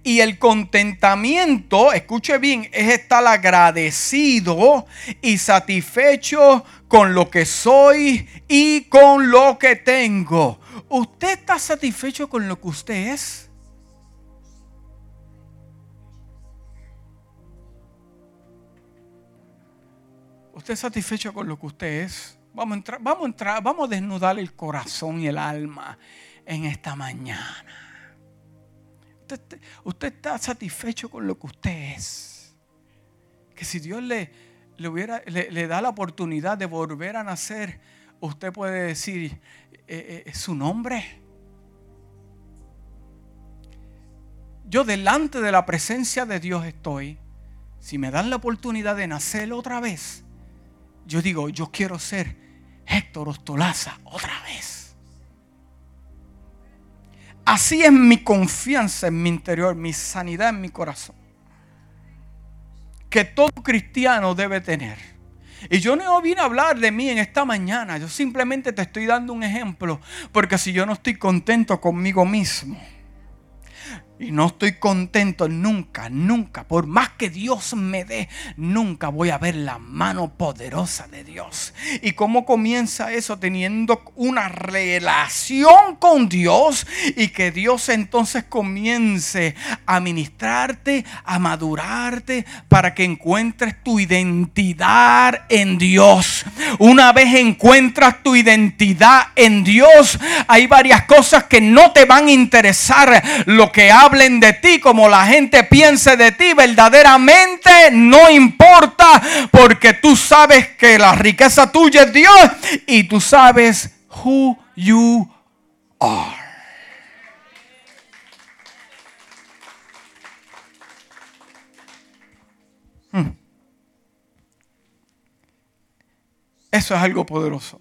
Y el contentamiento, escuche bien, es estar agradecido y satisfecho con lo que soy y con lo que tengo. ¿Usted está satisfecho con lo que usted es? ¿Usted es satisfecho con lo que usted es? Vamos a entrar, vamos a entrar, vamos a desnudar el corazón y el alma en esta mañana. Usted, usted está satisfecho con lo que usted es. Que si Dios le, le, hubiera, le, da la oportunidad de volver a nacer, usted puede decir, eh, eh, su nombre. Yo delante de la presencia de Dios estoy. Si me dan la oportunidad de nacer otra vez, yo digo, yo quiero ser Héctor Ostolaza otra vez. Así es mi confianza en mi interior, mi sanidad en mi corazón. Que todo cristiano debe tener. Y yo no vine a hablar de mí en esta mañana. Yo simplemente te estoy dando un ejemplo. Porque si yo no estoy contento conmigo mismo y no estoy contento nunca, nunca. Por más que Dios me dé, nunca voy a ver la mano poderosa de Dios. ¿Y cómo comienza eso? Teniendo una relación con Dios y que Dios entonces comience a ministrarte, a madurarte para que encuentres tu identidad en Dios. Una vez encuentras tu identidad en Dios, hay varias cosas que no te van a interesar. Lo que hablen de ti, como la gente piense de ti, verdaderamente no importa porque tú sabes que la riqueza tuya es Dios y tú sabes who you are. Hmm. Eso es algo poderoso.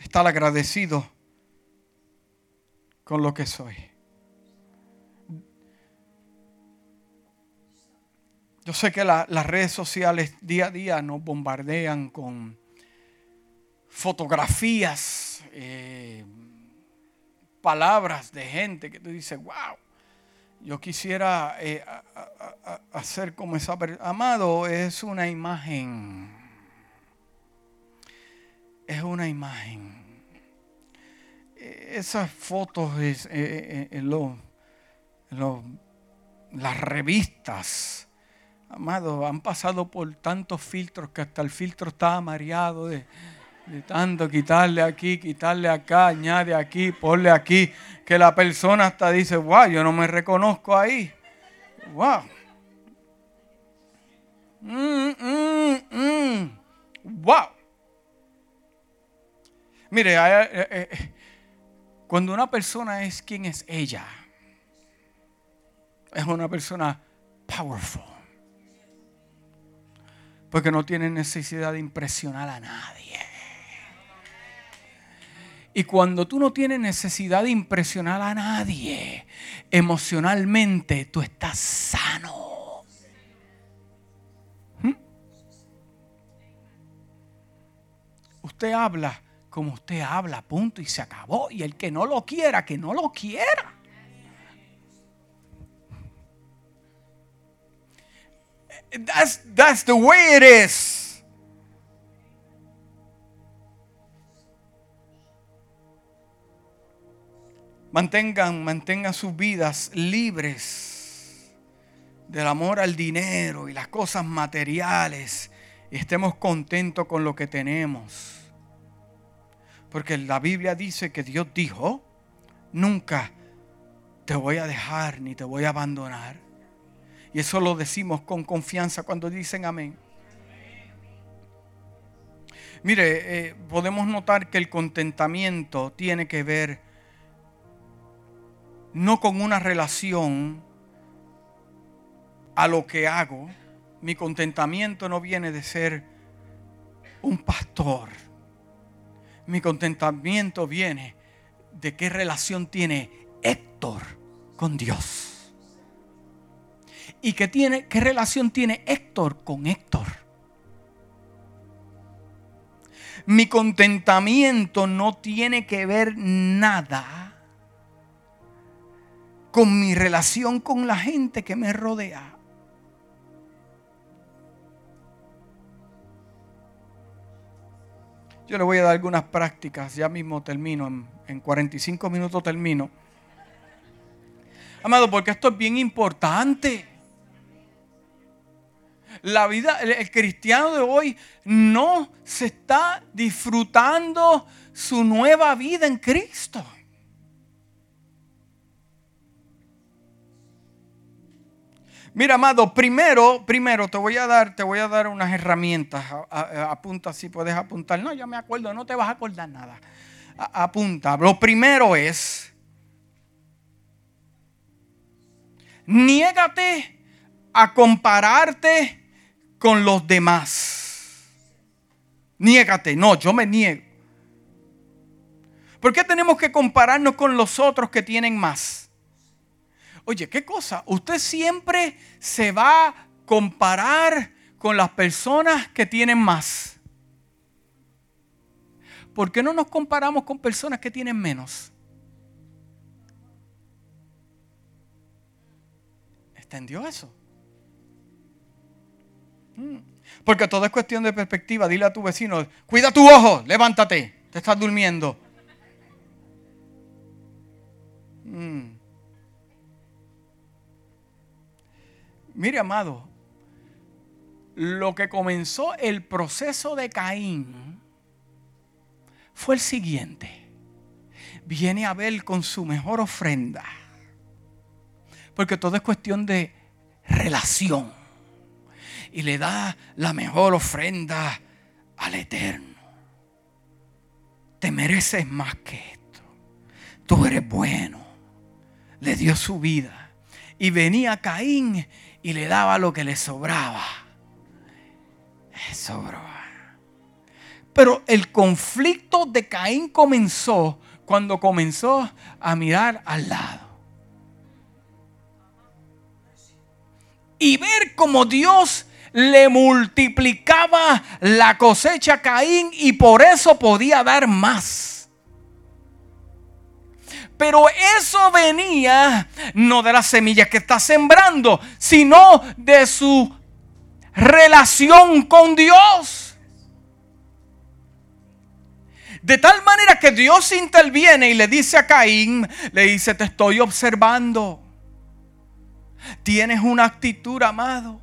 Estar agradecido con lo que soy. Yo sé que las redes sociales día a día nos bombardean con fotografías, eh, palabras de gente que tú dices, wow, yo quisiera eh, hacer como esa persona. Amado, es una imagen. Es una imagen. Esas fotos eh, en, las revistas, amado, han pasado por tantos filtros que hasta el filtro estaba mareado de de tanto quitarle aquí, quitarle acá, añade aquí, ponle aquí, que la persona hasta dice, wow, yo no me reconozco ahí. Wow. Mm, mm, mm. Wow. Mire, eh, eh, eh, cuando una persona es quien es ella, es una persona powerful. Porque no tiene necesidad de impresionar a nadie. Y cuando tú no tienes necesidad de impresionar a nadie, emocionalmente tú estás sano. ¿Mm? Usted habla como usted habla, punto, y se acabó. Y el que no lo quiera, que no lo quiera. That's, that's the way it is. Mantengan, mantengan sus vidas libres del amor al dinero y las cosas materiales. Y estemos contentos con lo que tenemos. Porque la Biblia dice que Dios dijo, nunca te voy a dejar ni te voy a abandonar. Y eso lo decimos con confianza cuando dicen amén. Mire, eh, podemos notar que el contentamiento tiene que ver no con una relación a lo que hago. Mi contentamiento no viene de ser un pastor. Mi contentamiento viene de qué relación tiene Héctor con Dios. ¿Y qué, tiene, qué relación tiene Héctor con Héctor? Mi contentamiento no tiene que ver nada con mi relación con la gente que me rodea. Yo le voy a dar algunas prácticas, ya mismo termino, en, 45 minutos termino. Amado, porque esto es bien importante. La vida, el cristiano de hoy no se está disfrutando su nueva vida en Cristo. Mira, amado, primero, primero te voy a dar, te voy a dar unas herramientas. apunta si puedes apuntar. No, yo me acuerdo, no te vas a acordar nada. apunta. Lo primero es, niégate a compararte con los demás. Niégate, no, yo me niego. ¿Por qué tenemos que compararnos con los otros que tienen más? Oye, ¿qué cosa? Usted siempre se va a comparar con las personas que tienen más. ¿Por qué no nos comparamos con personas que tienen menos? ¿Entendió eso? Mm. Porque todo es cuestión de perspectiva. Dile a tu vecino, cuida tu ojo, levántate, te estás durmiendo. Mm. Mire, amado, lo que comenzó el proceso de Caín fue el siguiente. Viene Abel con su mejor ofrenda. Porque todo es cuestión de relación. Y le da la mejor ofrenda al Eterno. Te mereces más que esto. Tú eres bueno. Le dio su vida. Y venía Caín y le daba lo que le sobraba. Sobró. Pero el conflicto de Caín comenzó cuando comenzó a mirar al lado. y ver cómo Dios le multiplicaba la cosecha a Caín y por eso podía dar más. Pero eso venía no de la semilla que está sembrando, sino de su relación con Dios. De tal manera que Dios interviene y le dice a Caín, le dice, te estoy observando. Tienes una actitud, amado.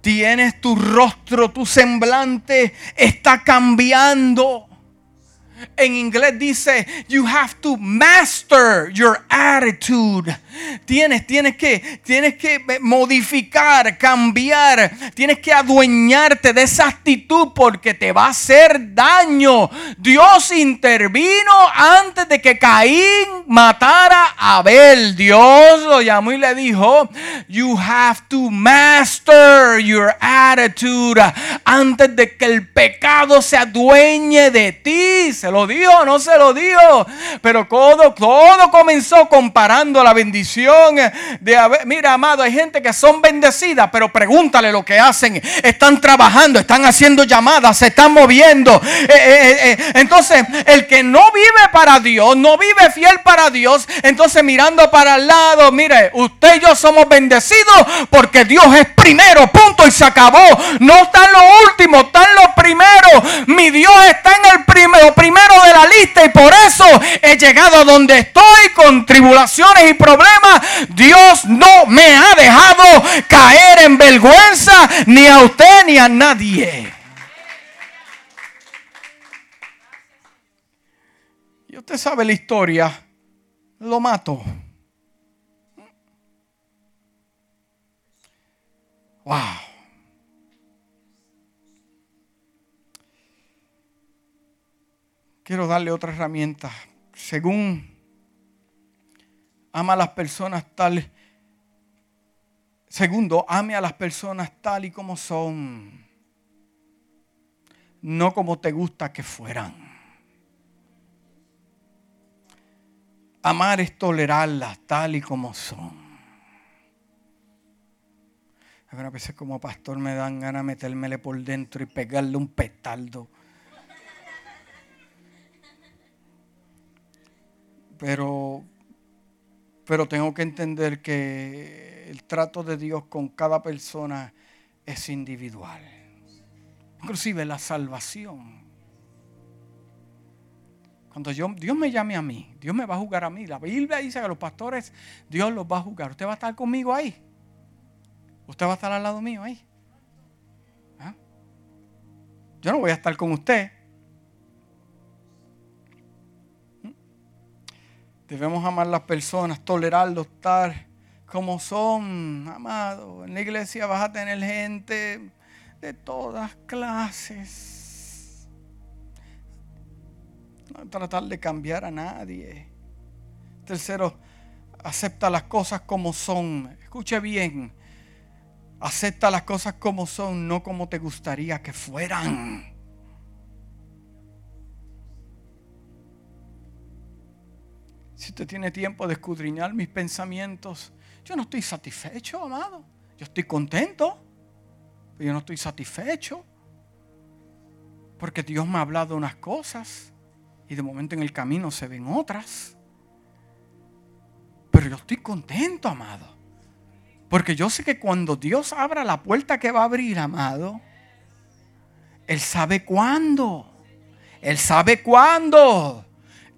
Tienes tu rostro, tu semblante está cambiando. En inglés dice, you have to master your attitude. Tienes, tienes que, tienes que modificar, cambiar. Tienes que adueñarte de esa actitud porque te va a hacer daño. Dios intervino antes de que Caín matara a Abel. Dios lo llamó y le dijo, you have to master your attitude antes de que el pecado se adueñe de ti lo dijo, no se lo dijo. Pero todo, todo comenzó comparando la bendición de haber. Mira, amado, hay gente que son bendecidas, pero pregúntale lo que hacen. Están trabajando, están haciendo llamadas, se están moviendo. Eh, eh, eh, entonces, el que no vive para Dios, no vive fiel para Dios, entonces mirando para el lado, mire, usted y yo somos bendecidos porque Dios es primero, punto y se acabó. No está en lo último, está en lo primero. Mi Dios está en el primero, primero de la lista y por eso he llegado a donde estoy con tribulaciones y problemas. Dios no me ha dejado caer en vergüenza ni a usted ni a nadie. Y usted sabe la historia, lo mato. Wow. Quiero darle otra herramienta. Según ama a las personas tal. Segundo, ame a las personas tal y como son. No como te gusta que fueran. Amar es tolerarlas tal y como son. A veces como pastor me dan ganas de metérmele por dentro y pegarle un petaldo. Pero, pero tengo que entender que el trato de Dios con cada persona es individual. Inclusive la salvación. Cuando yo, Dios me llame a mí, Dios me va a jugar a mí. La Biblia dice que los pastores, Dios los va a jugar. ¿Usted va a estar conmigo ahí? ¿Usted va a estar al lado mío ahí? ¿Ah? Yo no voy a estar con usted. Debemos amar las personas, tolerarlos, estar como son, amado. En la iglesia vas a tener gente de todas clases. No tratar de cambiar a nadie. Tercero, acepta las cosas como son. Escuche bien. Acepta las cosas como son, no como te gustaría que fueran. Si usted tiene tiempo de escudriñar mis pensamientos, yo no estoy satisfecho, amado. Yo estoy contento, pero yo no estoy satisfecho. Porque Dios me ha hablado unas cosas y de momento en el camino se ven otras. Pero yo estoy contento, amado. Porque yo sé que cuando Dios abra la puerta que va a abrir, amado, Él sabe cuándo. Él sabe cuándo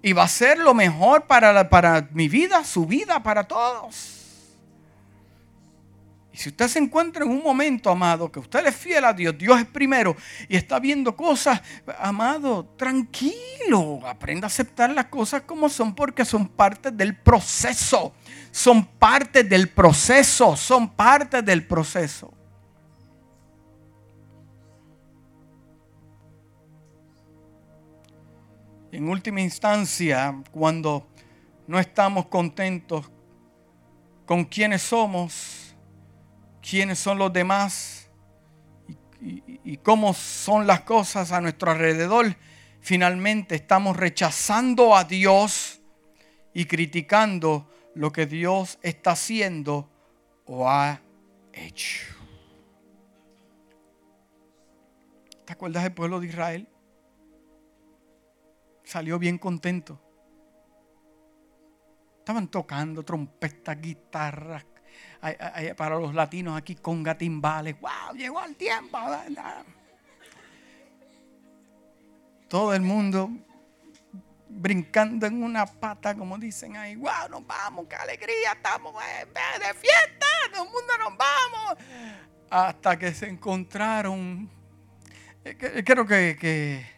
y va a ser lo mejor para, para mi vida, su vida, para todos. Y si usted se encuentra en un momento, amado, que usted es fiel a Dios, Dios es primero y está viendo cosas, amado, tranquilo, aprenda a aceptar las cosas como son porque son parte del proceso. Son parte del proceso, son parte del proceso. En última instancia, cuando no estamos contentos con quiénes somos, quiénes son los demás y, cómo son las cosas a nuestro alrededor, finalmente estamos rechazando a Dios y criticando lo que Dios está haciendo o ha hecho. ¿Te acuerdas del pueblo de Israel? Salió bien contento. Estaban tocando trompetas, guitarras. Para los latinos aquí con gatimbales. ¡Wow! Llegó el tiempo. Todo el mundo brincando en una pata, como dicen ahí. ¡Wow! Nos vamos, qué alegría, estamos eh, de fiesta, todo el mundo nos vamos. Hasta que se encontraron. Eh, creo que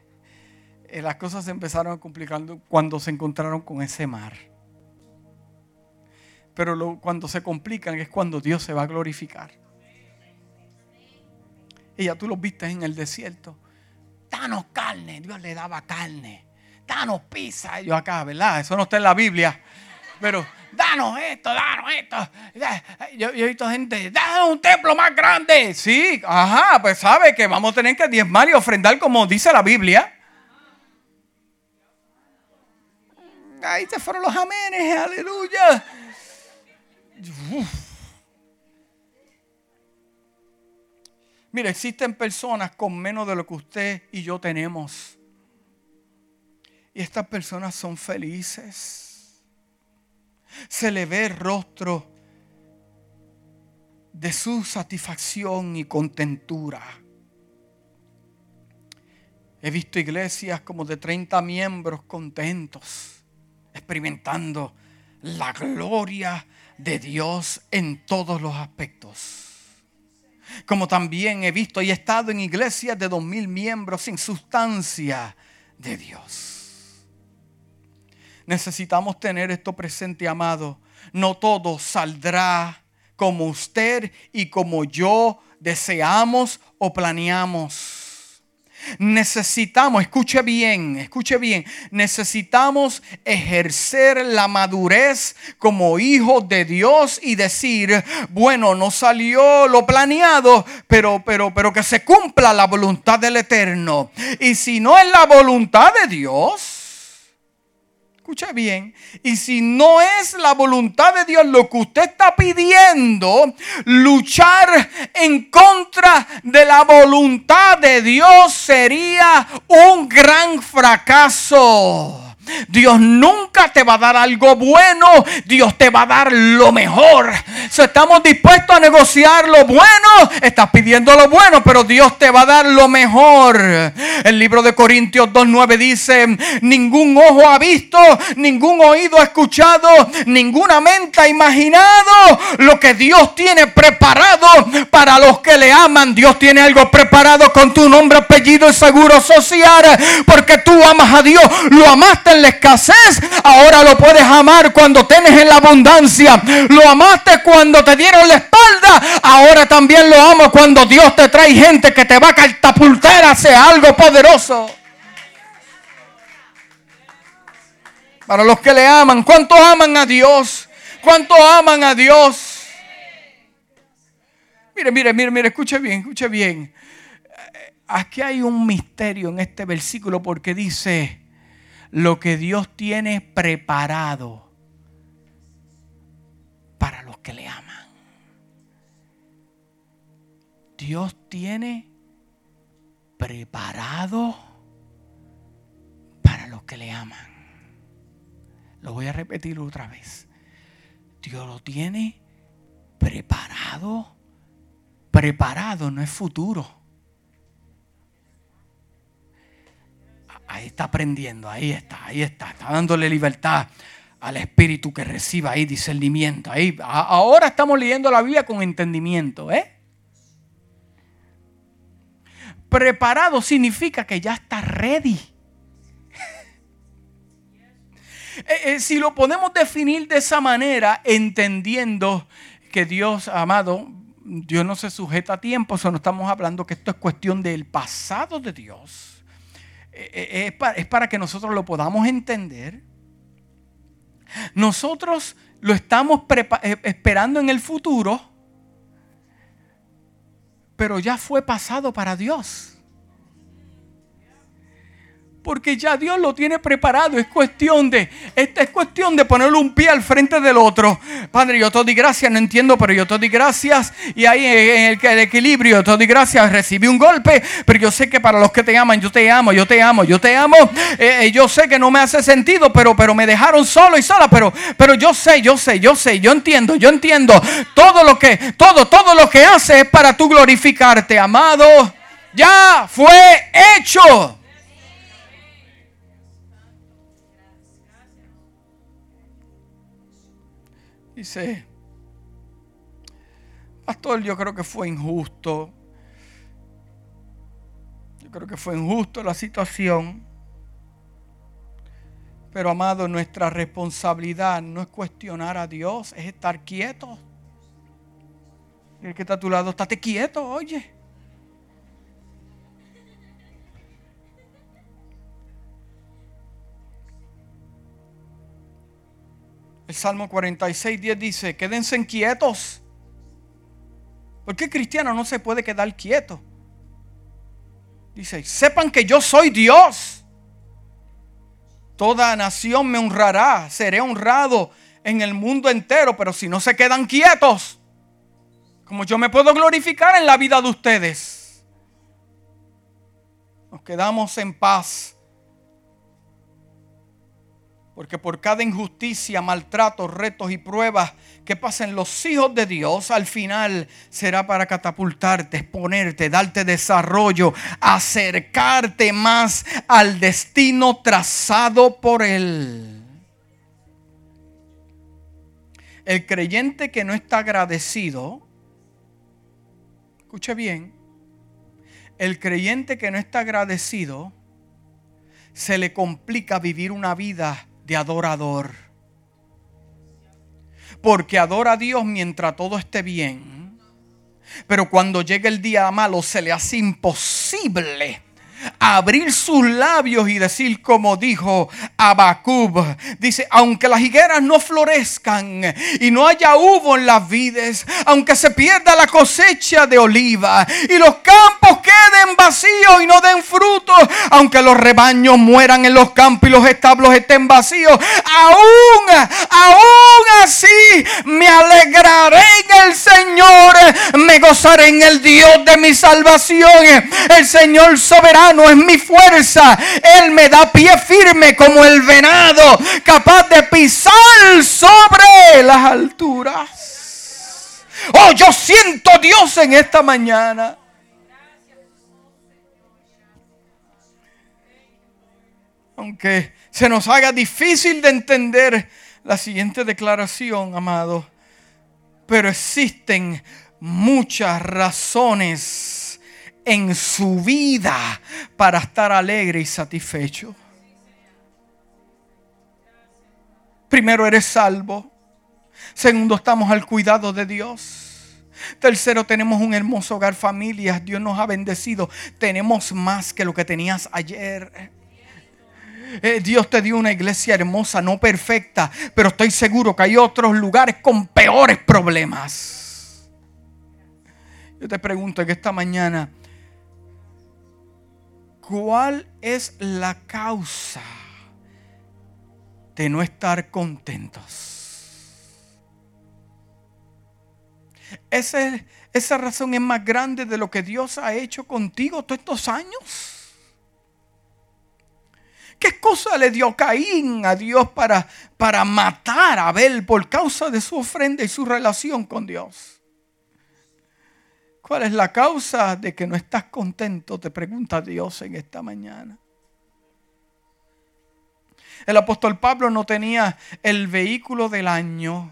eh, las cosas se empezaron complicando cuando se encontraron con ese mar. Pero cuando se complican es cuando Dios se va a glorificar. Y ya tú los viste en el desierto. Danos carne. Dios le daba carne danos pizza. Yo acá, ¿verdad? Eso no está en la Biblia. Pero, danos esto, danos esto. Yo, he visto gente, danos un templo más grande. Sí, ajá, pues sabe que vamos a tener que diezmar y ofrendar como dice la Biblia. Ahí se fueron los amenes, aleluya. Mire, existen personas con menos de lo que usted y yo tenemos. Y estas personas son felices. Se le ve el rostro de su satisfacción y contentura. He visto iglesias como de 30 miembros contentos, experimentando la gloria de Dios en todos los aspectos. Como también he visto y he estado en iglesias de dos mil miembros sin sustancia de Dios. Necesitamos tener esto presente, amado. No todo saldrá como usted y como yo deseamos o planeamos. Necesitamos, escuche bien, escuche bien, necesitamos ejercer la madurez como hijos de Dios y decir, bueno, no salió lo planeado, pero, pero, pero que se cumpla la voluntad del Eterno. Y si no es la voluntad de Dios, Escucha bien. Y si no es la voluntad de Dios lo que usted está pidiendo, luchar en contra de la voluntad de Dios sería un gran fracaso. Dios nunca te va a dar algo bueno, Dios te va a dar lo mejor. Si estamos dispuestos a negociar lo bueno, estás pidiendo lo bueno, pero Dios te va a dar lo mejor. El libro de Corintios 2.9 dice, ningún ojo ha visto, ningún oído ha escuchado, ninguna mente ha imaginado lo que Dios tiene preparado para los que le aman. Dios tiene algo preparado con tu nombre, apellido y seguro social, porque tú amas a Dios, lo amaste la escasez, ahora lo puedes amar cuando tienes en la abundancia. Lo amaste cuando te dieron la espalda, ahora también lo amo cuando Dios te trae gente que te va a catapultar hacia algo poderoso. Para los que le aman, ¿cuánto aman a Dios? ¿Cuánto aman a Dios? Mire, mire, mire, mire, escuche bien, escuche bien. Aquí hay un misterio en este versículo porque dice, lo que Dios tiene preparado para los que le aman. Dios tiene preparado para los que le aman. Lo voy a repetir otra vez. Dios lo tiene preparado. Preparado no es futuro. Ahí está aprendiendo, ahí está, ahí está. Está dándole libertad al espíritu que reciba ahí discernimiento. Ahí, ahora estamos leyendo la Biblia con entendimiento, ¿eh? Preparado significa que ya está ready. [LAUGHS] Eh, eh, si lo podemos definir de esa manera, entendiendo que Dios, amado, Dios no se sujeta a tiempo, eso no estamos hablando que esto es cuestión del pasado de Dios eh, eh, es para, que nosotros lo podamos entender. Nosotros lo estamos eh, esperando en el futuro, pero ya fue pasado para Dios. Porque ya Dios lo tiene preparado. Es cuestión de, esta es cuestión de ponerle un pie al frente del otro. Padre, yo te doy gracias, no entiendo, pero yo te doy gracias. Y ahí en el, equilibrio, yo te doy gracias, recibí un golpe, pero yo sé que para los que te aman, yo te amo, yo te amo, yo te amo. Eh, eh, yo sé que no me hace sentido, pero, pero me dejaron solo y sola. Pero, pero yo sé, yo sé, yo sé, yo entiendo, yo entiendo. Todo lo que, todo, todo lo que hace es para tú glorificarte, amado. Ya fue hecho. Dice, pastor, yo creo que fue injusto. Yo creo que fue injusto la situación. Pero amado, nuestra responsabilidad no es cuestionar a Dios, es estar quieto. El que está a tu lado, estate quieto, oye. El Salmo 46, 10 dice, quédense quietos. ¿Por qué cristiano no se puede quedar quieto? Dice, sepan que yo soy Dios. Toda nación me honrará, seré honrado en el mundo entero, pero si no se quedan quietos, como yo me puedo glorificar en la vida de ustedes, nos quedamos en paz porque por cada injusticia, maltrato, retos y pruebas que pasen los hijos de Dios, al final será para catapultarte, exponerte, darte desarrollo, acercarte más al destino trazado por Él. El creyente que no está agradecido, escuche bien, el creyente que no está agradecido, se le complica vivir una vida de adorador. Porque adora a Dios mientras todo esté bien. Pero cuando llega el día malo se le hace imposible abrir sus labios y decir como dijo Abacub. Dice, aunque las higueras no florezcan y no haya uvo en las vides, aunque se pierda la cosecha de oliva y los campos queden vacíos y no den fruto, aunque los rebaños mueran en los campos y los establos estén vacíos, aún, aún así me alegraré en el Señor, me gozaré en el Dios de mi salvación, el Señor soberano no es mi fuerza. Él me da pie firme como el venado, capaz de pisar sobre las alturas. Oh, yo siento Dios en esta mañana. Aunque se nos haga difícil de entender la siguiente declaración, amado, pero existen muchas razones en su vida para estar alegre y satisfecho. Primero, eres salvo. Segundo, estamos al cuidado de Dios. Tercero, tenemos un hermoso hogar, familias. Dios nos ha bendecido. Tenemos más que lo que tenías ayer. Eh, Dios te dio una iglesia hermosa, no perfecta, pero estoy seguro que hay otros lugares con peores problemas. Yo te pregunto que esta mañana, ¿Cuál es la causa de no estar contentos? Esa, razón es más grande de lo que Dios ha hecho contigo todos estos años. ¿Qué cosa le dio Caín a Dios para, para matar a Abel por causa de su ofrenda y su relación con Dios? ¿Cuál es la causa de que no estás contento? Te pregunta Dios en esta mañana. El apóstol Pablo no tenía el vehículo del año.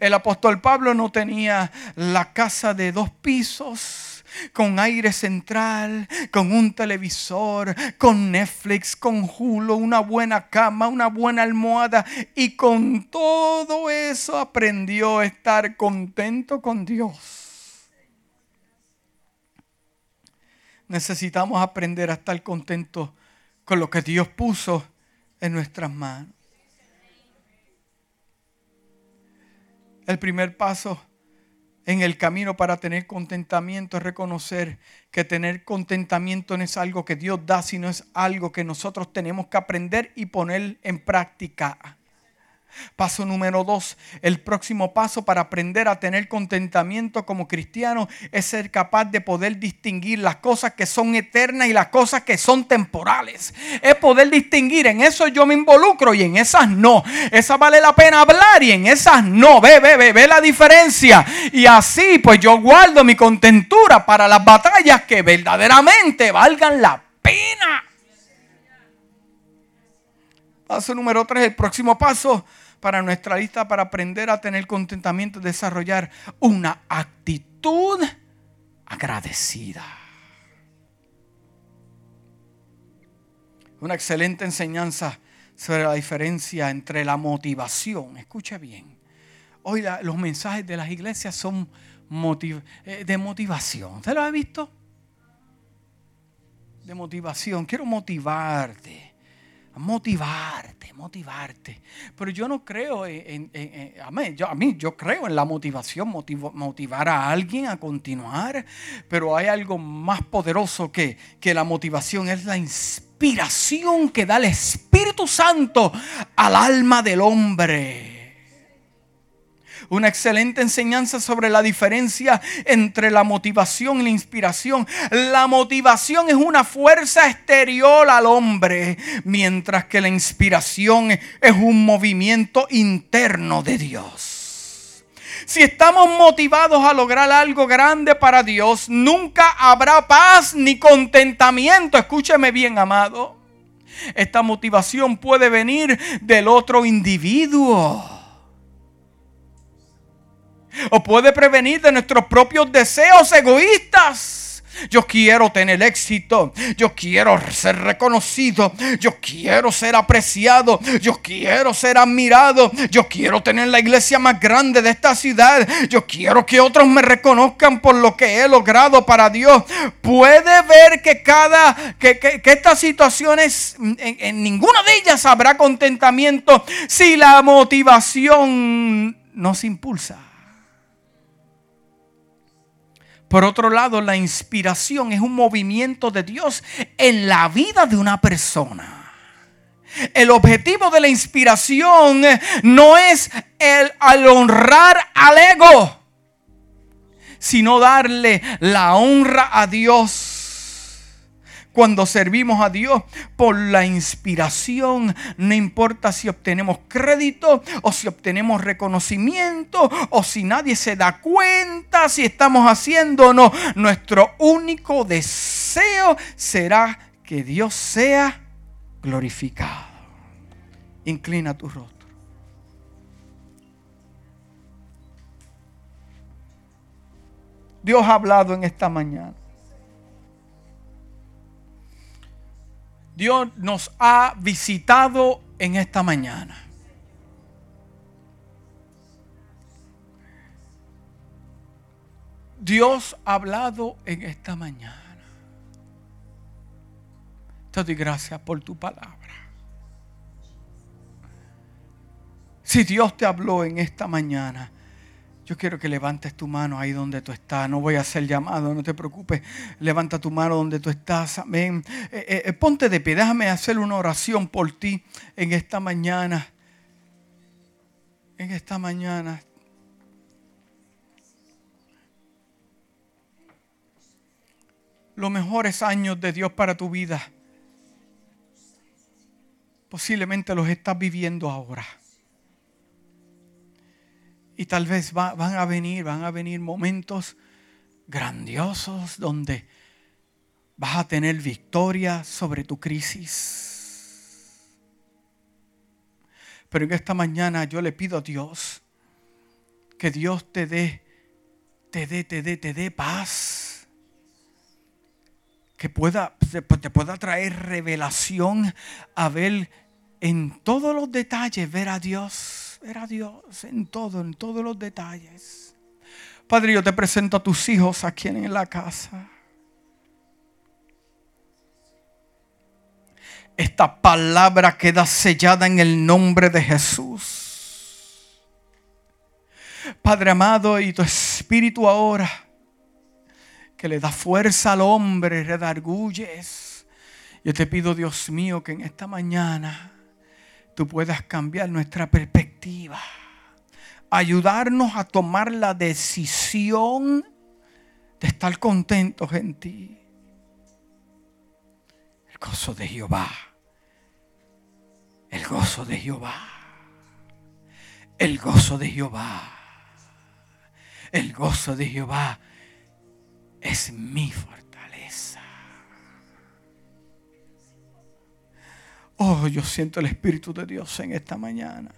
El apóstol Pablo no tenía la casa de dos pisos con aire central, con un televisor, con Netflix, con Hulu, una buena cama, una buena almohada. Y con todo eso aprendió a estar contento con Dios. Necesitamos aprender a estar contentos con lo que Dios puso en nuestras manos. El primer paso en el camino para tener contentamiento es reconocer que tener contentamiento no es algo que Dios da, sino es algo que nosotros tenemos que aprender y poner en práctica. Paso número dos, el próximo paso para aprender a tener contentamiento como cristiano es ser capaz de poder distinguir las cosas que son eternas y las cosas que son temporales. Es poder distinguir, en eso yo me involucro y en esas no. Esas vale la pena hablar y en esas no. Ve, ve, ve, ve la diferencia. Y así pues yo guardo mi contentura para las batallas que verdaderamente valgan la pena. Paso número tres, el próximo paso para nuestra lista para aprender a tener contentamiento, desarrollar una actitud agradecida. Una excelente enseñanza sobre la diferencia entre la motivación. Escucha bien. Hoy los mensajes de las iglesias son eh, de motivación. ¿Usted lo ha visto? De motivación. Quiero motivarte motivarte, motivarte. Pero yo no creo en, a, mí, yo, a mí, yo creo en la motivación, motivar a alguien a continuar, pero hay algo más poderoso que, que la motivación, es la inspiración que da el Espíritu Santo al alma del hombre una excelente enseñanza sobre la diferencia entre la motivación y la inspiración. La motivación es una fuerza exterior al hombre, mientras que la inspiración es un movimiento interno de Dios. Si estamos motivados a lograr algo grande para Dios, nunca habrá paz ni contentamiento. Escúcheme bien, amado. Esta motivación puede venir del otro individuo o puede prevenir de nuestros propios deseos egoístas. Yo quiero tener éxito. Yo quiero ser reconocido. Yo quiero ser apreciado. Yo quiero ser admirado. Yo quiero tener la iglesia más grande de esta ciudad. Yo quiero que otros me reconozcan por lo que he logrado para Dios. Puede ver que cada que, estas situaciones en, en ninguna de ellas habrá contentamiento si la motivación no se impulsa. Por otro lado, la inspiración es un movimiento de Dios en la vida de una persona. El objetivo de la inspiración no es el al honrar al ego, sino darle la honra a Dios cuando servimos a Dios por la inspiración, no importa si obtenemos crédito o si obtenemos reconocimiento o si nadie se da cuenta si estamos haciendo o no, nuestro único deseo será que Dios sea glorificado. Inclina tu rostro. Dios ha hablado en esta mañana. Dios nos ha visitado en esta mañana. Dios ha hablado en esta mañana. Te doy gracias por tu palabra. Si Dios te habló en esta mañana, yo quiero que levantes tu mano ahí donde tú estás. No voy a hacer llamado, no te preocupes. Levanta tu mano donde tú estás. Amén. Eh, eh, eh, ponte de pie. Déjame hacer una oración por ti en esta mañana. En esta mañana. Los mejores años de Dios para tu vida. Posiblemente los estás viviendo ahora. Y tal vez van a venir, van a venir momentos grandiosos donde vas a tener victoria sobre tu crisis. Pero en esta mañana yo le pido a Dios que Dios te dé, te dé, te dé, te dé paz. Que pueda, te pueda traer revelación a ver en todos los detalles, ver a Dios ver a Dios en todo, en todos los detalles. Padre, yo te presento a tus hijos aquí en la casa. Esta palabra queda sellada en el nombre de Jesús. Padre amado, y tu Espíritu ahora que le da fuerza al hombre, redarguyes. Yo te pido, Dios mío, que en esta mañana tú puedas cambiar nuestra perspectiva. Ayudarnos a tomar la decisión de estar contentos en ti. El gozo de Jehová. El gozo de Jehová. El gozo de Jehová. El gozo de Jehová es mi fortaleza. Oh, yo siento el Espíritu de Dios en esta mañana.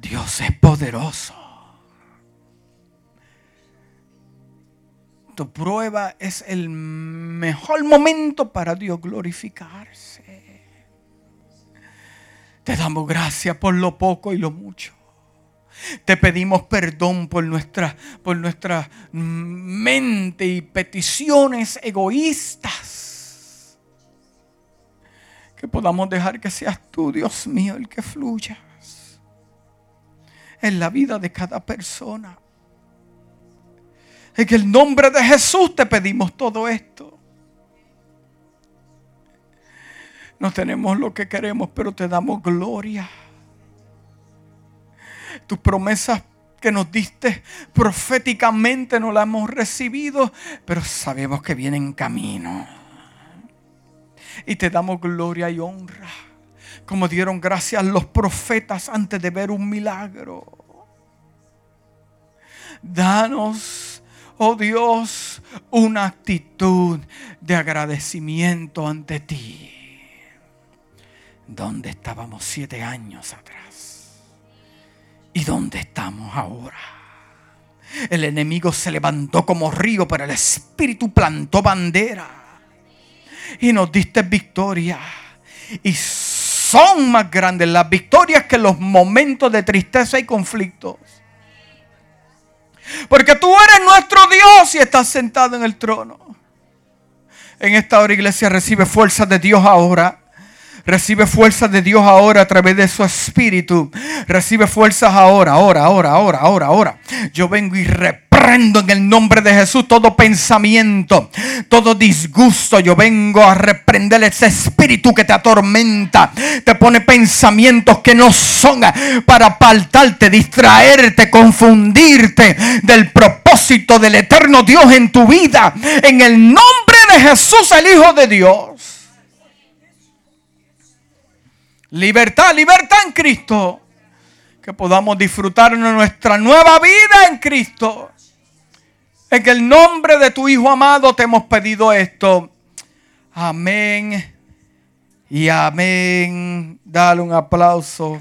Dios es poderoso. Tu prueba es el mejor momento para Dios glorificarse. Te damos gracias por lo poco y lo mucho. Te pedimos perdón por nuestra, por nuestra mente y peticiones egoístas. Que podamos dejar que seas tú, Dios mío, el que fluya en la vida de cada persona. En el nombre de Jesús te pedimos todo esto. No tenemos lo que queremos, pero te damos gloria. Tus promesas que nos diste proféticamente no las hemos recibido, pero sabemos que vienen en camino. Y te damos gloria y honra como dieron gracias los profetas antes de ver un milagro. Danos, oh Dios, una actitud de agradecimiento ante ti. ¿Dónde estábamos siete años atrás? ¿Y dónde estamos ahora? El enemigo se levantó como río, pero el Espíritu plantó bandera. Y nos diste victoria. Y son más grandes las victorias que los momentos de tristeza y conflictos. Porque tú eres nuestro Dios y estás sentado en el trono. En esta hora, iglesia, recibe fuerza de Dios ahora. Recibe fuerzas de Dios ahora a través de su espíritu. Recibe fuerzas ahora, ahora, ahora, ahora, ahora, ahora. Yo vengo y en el nombre de Jesús todo pensamiento, todo disgusto. Yo vengo a reprender ese espíritu que te atormenta. Te pone pensamientos que no son para apartarte, distraerte, confundirte del propósito del eterno Dios en tu vida. En el nombre de Jesús, el Hijo de Dios. Libertad, libertad en Cristo. Que podamos disfrutar de nuestra nueva vida en Cristo. En el nombre de tu Hijo amado te hemos pedido esto. Amén. Y amén. Dale un aplauso.